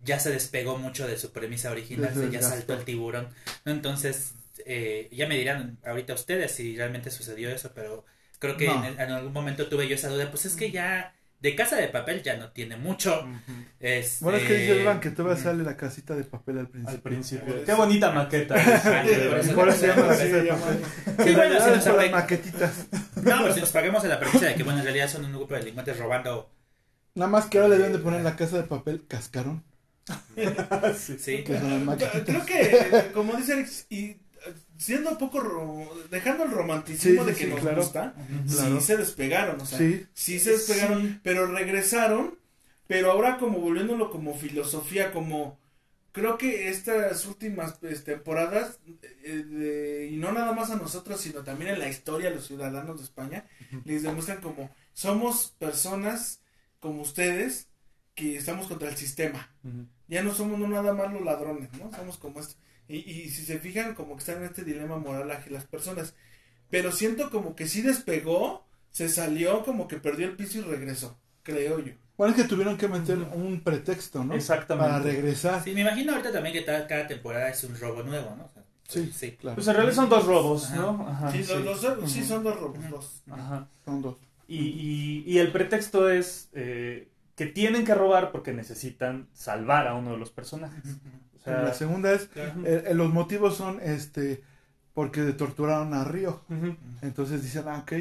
ya se despegó mucho de su premisa original, Ya se ya saltó el tiburón. Entonces, eh, ya me dirán ahorita ustedes si realmente sucedió eso, pero creo que No. en, en algún momento tuve yo esa duda, pues es que ya de casa de papel ya no tiene mucho. Este, Bueno, es que dice Iván que todavía ujú. sale la casita de papel al principio. Al principio. Por Qué bonita maqueta. Por eso- se llama de papel. Sí, En bueno, si nos apeg- maquetitas. No, pero si nos pagamos a la premisa de que, bueno, en realidad son un grupo de delincuentes robando. Nada más que ahora le deben de poner en la casa de papel cascarón. Sí. Que son las maquetitas. Creo que, como dice Alex, y siendo un poco, ro- dejando el romanticismo Sí, de que sí, nos claro. gusta, Claro. sí se despegaron, o sea, Sí. sí se despegaron, pero regresaron, pero ahora como volviéndolo como filosofía, como creo que estas últimas pues, temporadas, eh, de- y no nada más a nosotros, sino también en la historia a los ciudadanos de España, les demuestran como somos personas como ustedes que estamos contra el sistema. Ya no somos no nada más los ladrones, ¿no? Somos como esto. Y, y si se fijan, como que están en este dilema moral aquí las personas. Pero siento como que sí despegó, se salió, como que perdió el piso y regresó, creo yo. Bueno, es que tuvieron que meter un pretexto, ¿no? Exactamente. Para regresar. Sí, me imagino ahorita también que cada, cada temporada es un robo nuevo, ¿no? O sea, Sí, sí. claro. Pues en realidad son dos robos, ¿no? Ajá. sí, sí. los dos- sí son dos robos, dos. Ajá. Son dos. Y, y, y el pretexto es eh, que tienen que robar porque necesitan salvar a uno de los personajes. O sea, la segunda es, Claro. eh, eh, los motivos son este porque torturaron a Río. Entonces dicen, ah, ok,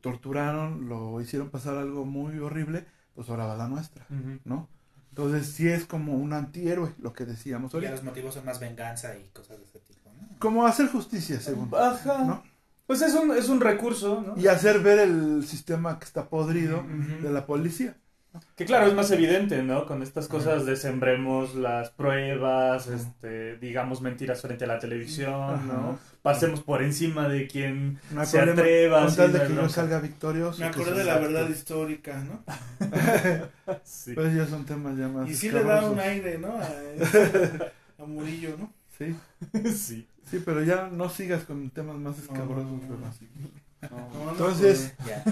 torturaron, lo hicieron pasar algo muy horrible, pues ahora va la nuestra. ¿no? Entonces sí es como un antihéroe, lo que decíamos Ya ahorita. los motivos son más venganza y cosas de ese tipo, ¿no? Como hacer justicia, según. Ajá. ¿no? Pues es un, es un recurso, ¿no? Y hacer ver el sistema que está podrido de la policía. Que claro, es más evidente, ¿no? Con estas cosas de sembremos las pruebas, este, digamos mentiras frente a la televisión. ¿no? Pasemos por encima de quien No se atreva. Con tal de no que bronca. salga victorioso. Me acordé de la verdad histórica, ¿no? Sí. Pues ya son temas ya más Y sí le da un aire, ¿no? A, a Murillo, ¿no? Sí, sí. sí, pero ya no sigas con temas más escabrosos. No, no, no, Entonces, Ya.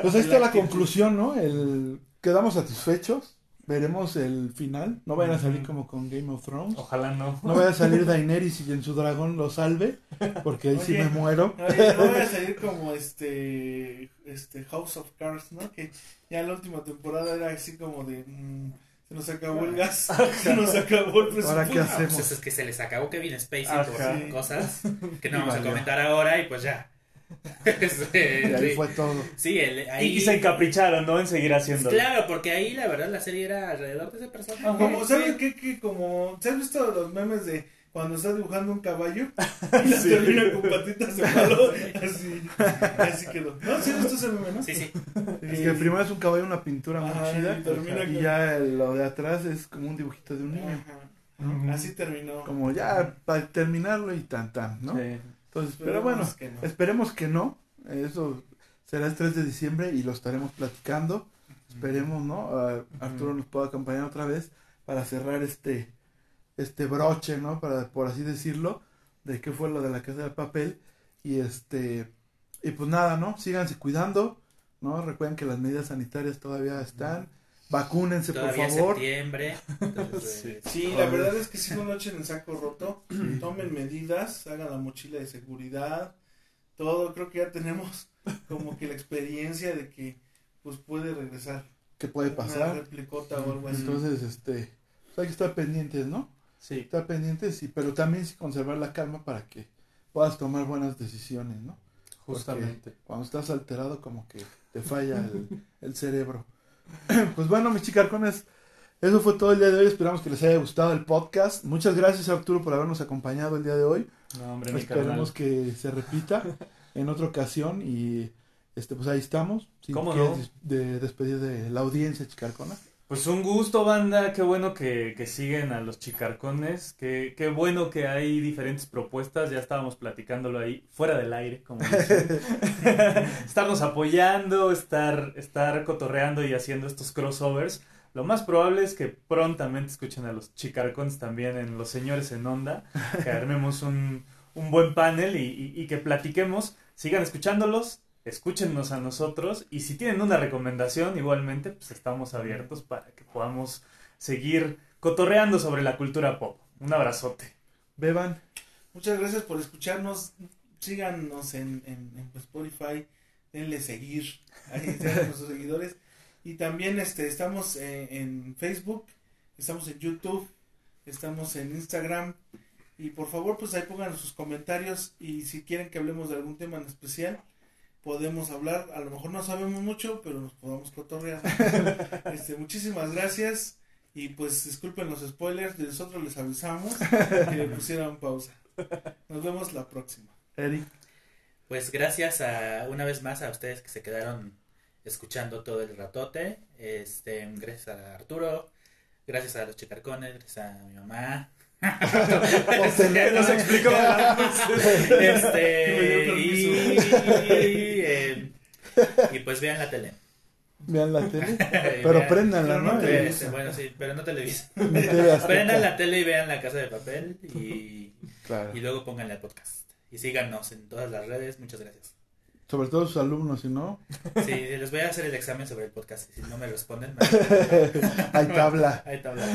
Pues ahí está la conclusión, ¿no? El, quedamos satisfechos. veremos el final. No vayan a salir como con Game of Thrones. Ojalá no. No vaya a salir Daenerys y en su dragón lo salve, porque ahí sí me muero. Oye, no voy a salir como este, este House of Cards, ¿no? Que ya la última temporada era así como de... mm, se nos acabó el gas, se nos acabó el presupuesto. Ahora, ¿qué No, hacemos? pues es que se les acabó Kevin Spacey Ajá. por cosas que no Y vamos a comentar ahora y pues ya. Este, Y ahí sí. fue todo. Sí, el- ahí... Y, y se encapricharon, ¿no? En seguir haciéndolo. Claro, porque ahí la verdad la serie era alrededor de ese personaje. Como, ¿sabes Sí. qué? Que como, ¿se has visto los memes de cuando está dibujando un caballo y la termina con patitas de palo? Así, así quedó. ¿No? ¿Sí visto ese meme, no? Sí, sí. Es que primero es un caballo, una pintura muy Ajá, chida, y ya lo de atrás es como un dibujito de un niño. Ajá. Así terminó. Como ya para terminarlo y tan tan, ¿no? Sí. Entonces, pero bueno, Esperemos que no. esperemos que no. Eso será el 3 de diciembre y lo estaremos platicando. Esperemos, ¿no? Ah, Arturo nos pueda acompañar otra vez para cerrar este este broche, ¿no? Para por así decirlo, de qué fue lo de la casa de papel y este y pues nada, ¿no? Síganse cuidando, ¿no? Recuerden que las medidas sanitarias todavía están. Vacúnense, Todavía por favor. septiembre. entonces, eh, Sí, la verdad es que si no lo echen en saco roto, tomen medidas, hagan la mochila de seguridad, todo, creo que ya tenemos como que la experiencia de que pues puede regresar ¿Qué puede una pasar? replicota o algo así. Entonces, este, pues hay que estar pendientes, ¿no? Sí. Estar pendientes, sí, pero también sí conservar la calma para que puedas tomar buenas decisiones, ¿no? Porque Justamente. Cuando estás alterado, como que te falla el, el cerebro. Pues bueno, mis chicarcones, eso fue todo el día de hoy. Esperamos que les haya gustado el podcast. Muchas gracias, Arturo, por habernos acompañado el día de hoy. No, hombre, Esperemos que se repita en otra ocasión y este pues ahí estamos. Si ¿Cómo no? des- de despedir de la audiencia chicarcona. Pues un gusto, banda. Qué bueno que, que siguen a los chicarcones. Qué, qué bueno que hay diferentes propuestas. Ya estábamos platicándolo ahí, fuera del aire, como dicen. Estarnos apoyando, estar, estar cotorreando y haciendo estos crossovers. Lo más probable es que prontamente escuchen a los chicarcones también en Los Señores en Onda. Que armemos un, un buen panel y, y- y que platiquemos. Sigan escuchándolos, escúchennos a nosotros. Y si tienen una recomendación, igualmente, pues estamos abiertos para que podamos seguir cotorreando sobre la cultura pop. Un abrazote. Beban. Muchas gracias por escucharnos, síganos en, en, en Spotify, denle seguir, ahí sean nuestros seguidores. Y también este estamos eh, en Facebook, estamos en YouTube, estamos en Instagram. Y por favor, pues ahí pongan sus comentarios y si quieren que hablemos de algún tema en especial, podemos hablar. A lo mejor no sabemos mucho, pero nos podemos cotorrear. este, muchísimas gracias. Y pues disculpen los spoilers, nosotros les avisamos que le pusieran pausa. Nos vemos la próxima. Eric. Pues gracias a una vez más a ustedes que se quedaron escuchando todo el ratote. Este, gracias a Arturo, gracias a los chicarcones, gracias a mi mamá. Nos explicó. este, y, y, eh, y pues vean la tele. Vean la tele. Pero Vean- pero no Este, bueno, sí, pero no televisa. Prendan la tele y vean la casa de papel y, Claro. y luego pónganle al podcast. Y síganos en todas las redes. Muchas gracias. Sobre todo sus alumnos, si no, Sí, les voy a hacer el examen sobre el podcast. Si no me responden, hay tabla.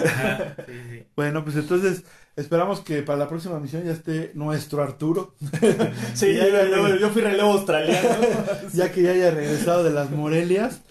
Ajá, sí, sí. Bueno, pues entonces esperamos que para la próxima misión ya esté nuestro Arturo, Sí, yo, yo- yo fui relevo australiano. ya que ya haya regresado de las Morelias.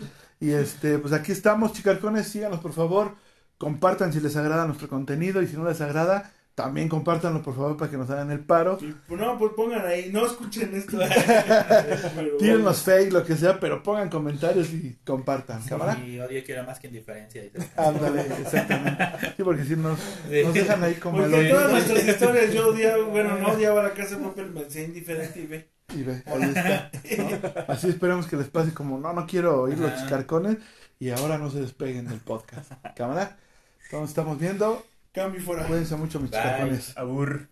Y este, pues aquí estamos, chicarcones, síganos por favor, compartan si les agrada nuestro contenido y si no les agrada, también compártanlo por favor para que nos hagan el paro. Pues, no, pues pongan ahí, no escuchen esto. Tírennos fake, lo que sea, pero pongan comentarios y compartan, cámara. Y odio quiero más que indiferencia. Ándale, exactamente. Sí, porque si nos, Sí. nos dejan ahí como el Porque todas nuestras historias yo odiaba, bueno, no odiaba la casa de papel, me hacía indiferente y ve. y ve, ahí está. ¿no? Así esperamos que les pase como, no, no quiero oír los Ajá. chicarcones y ahora no se despeguen del podcast. Cámara, entonces estamos viendo. Cambio fuera. Cuídense mucho, mis Bye. Abur.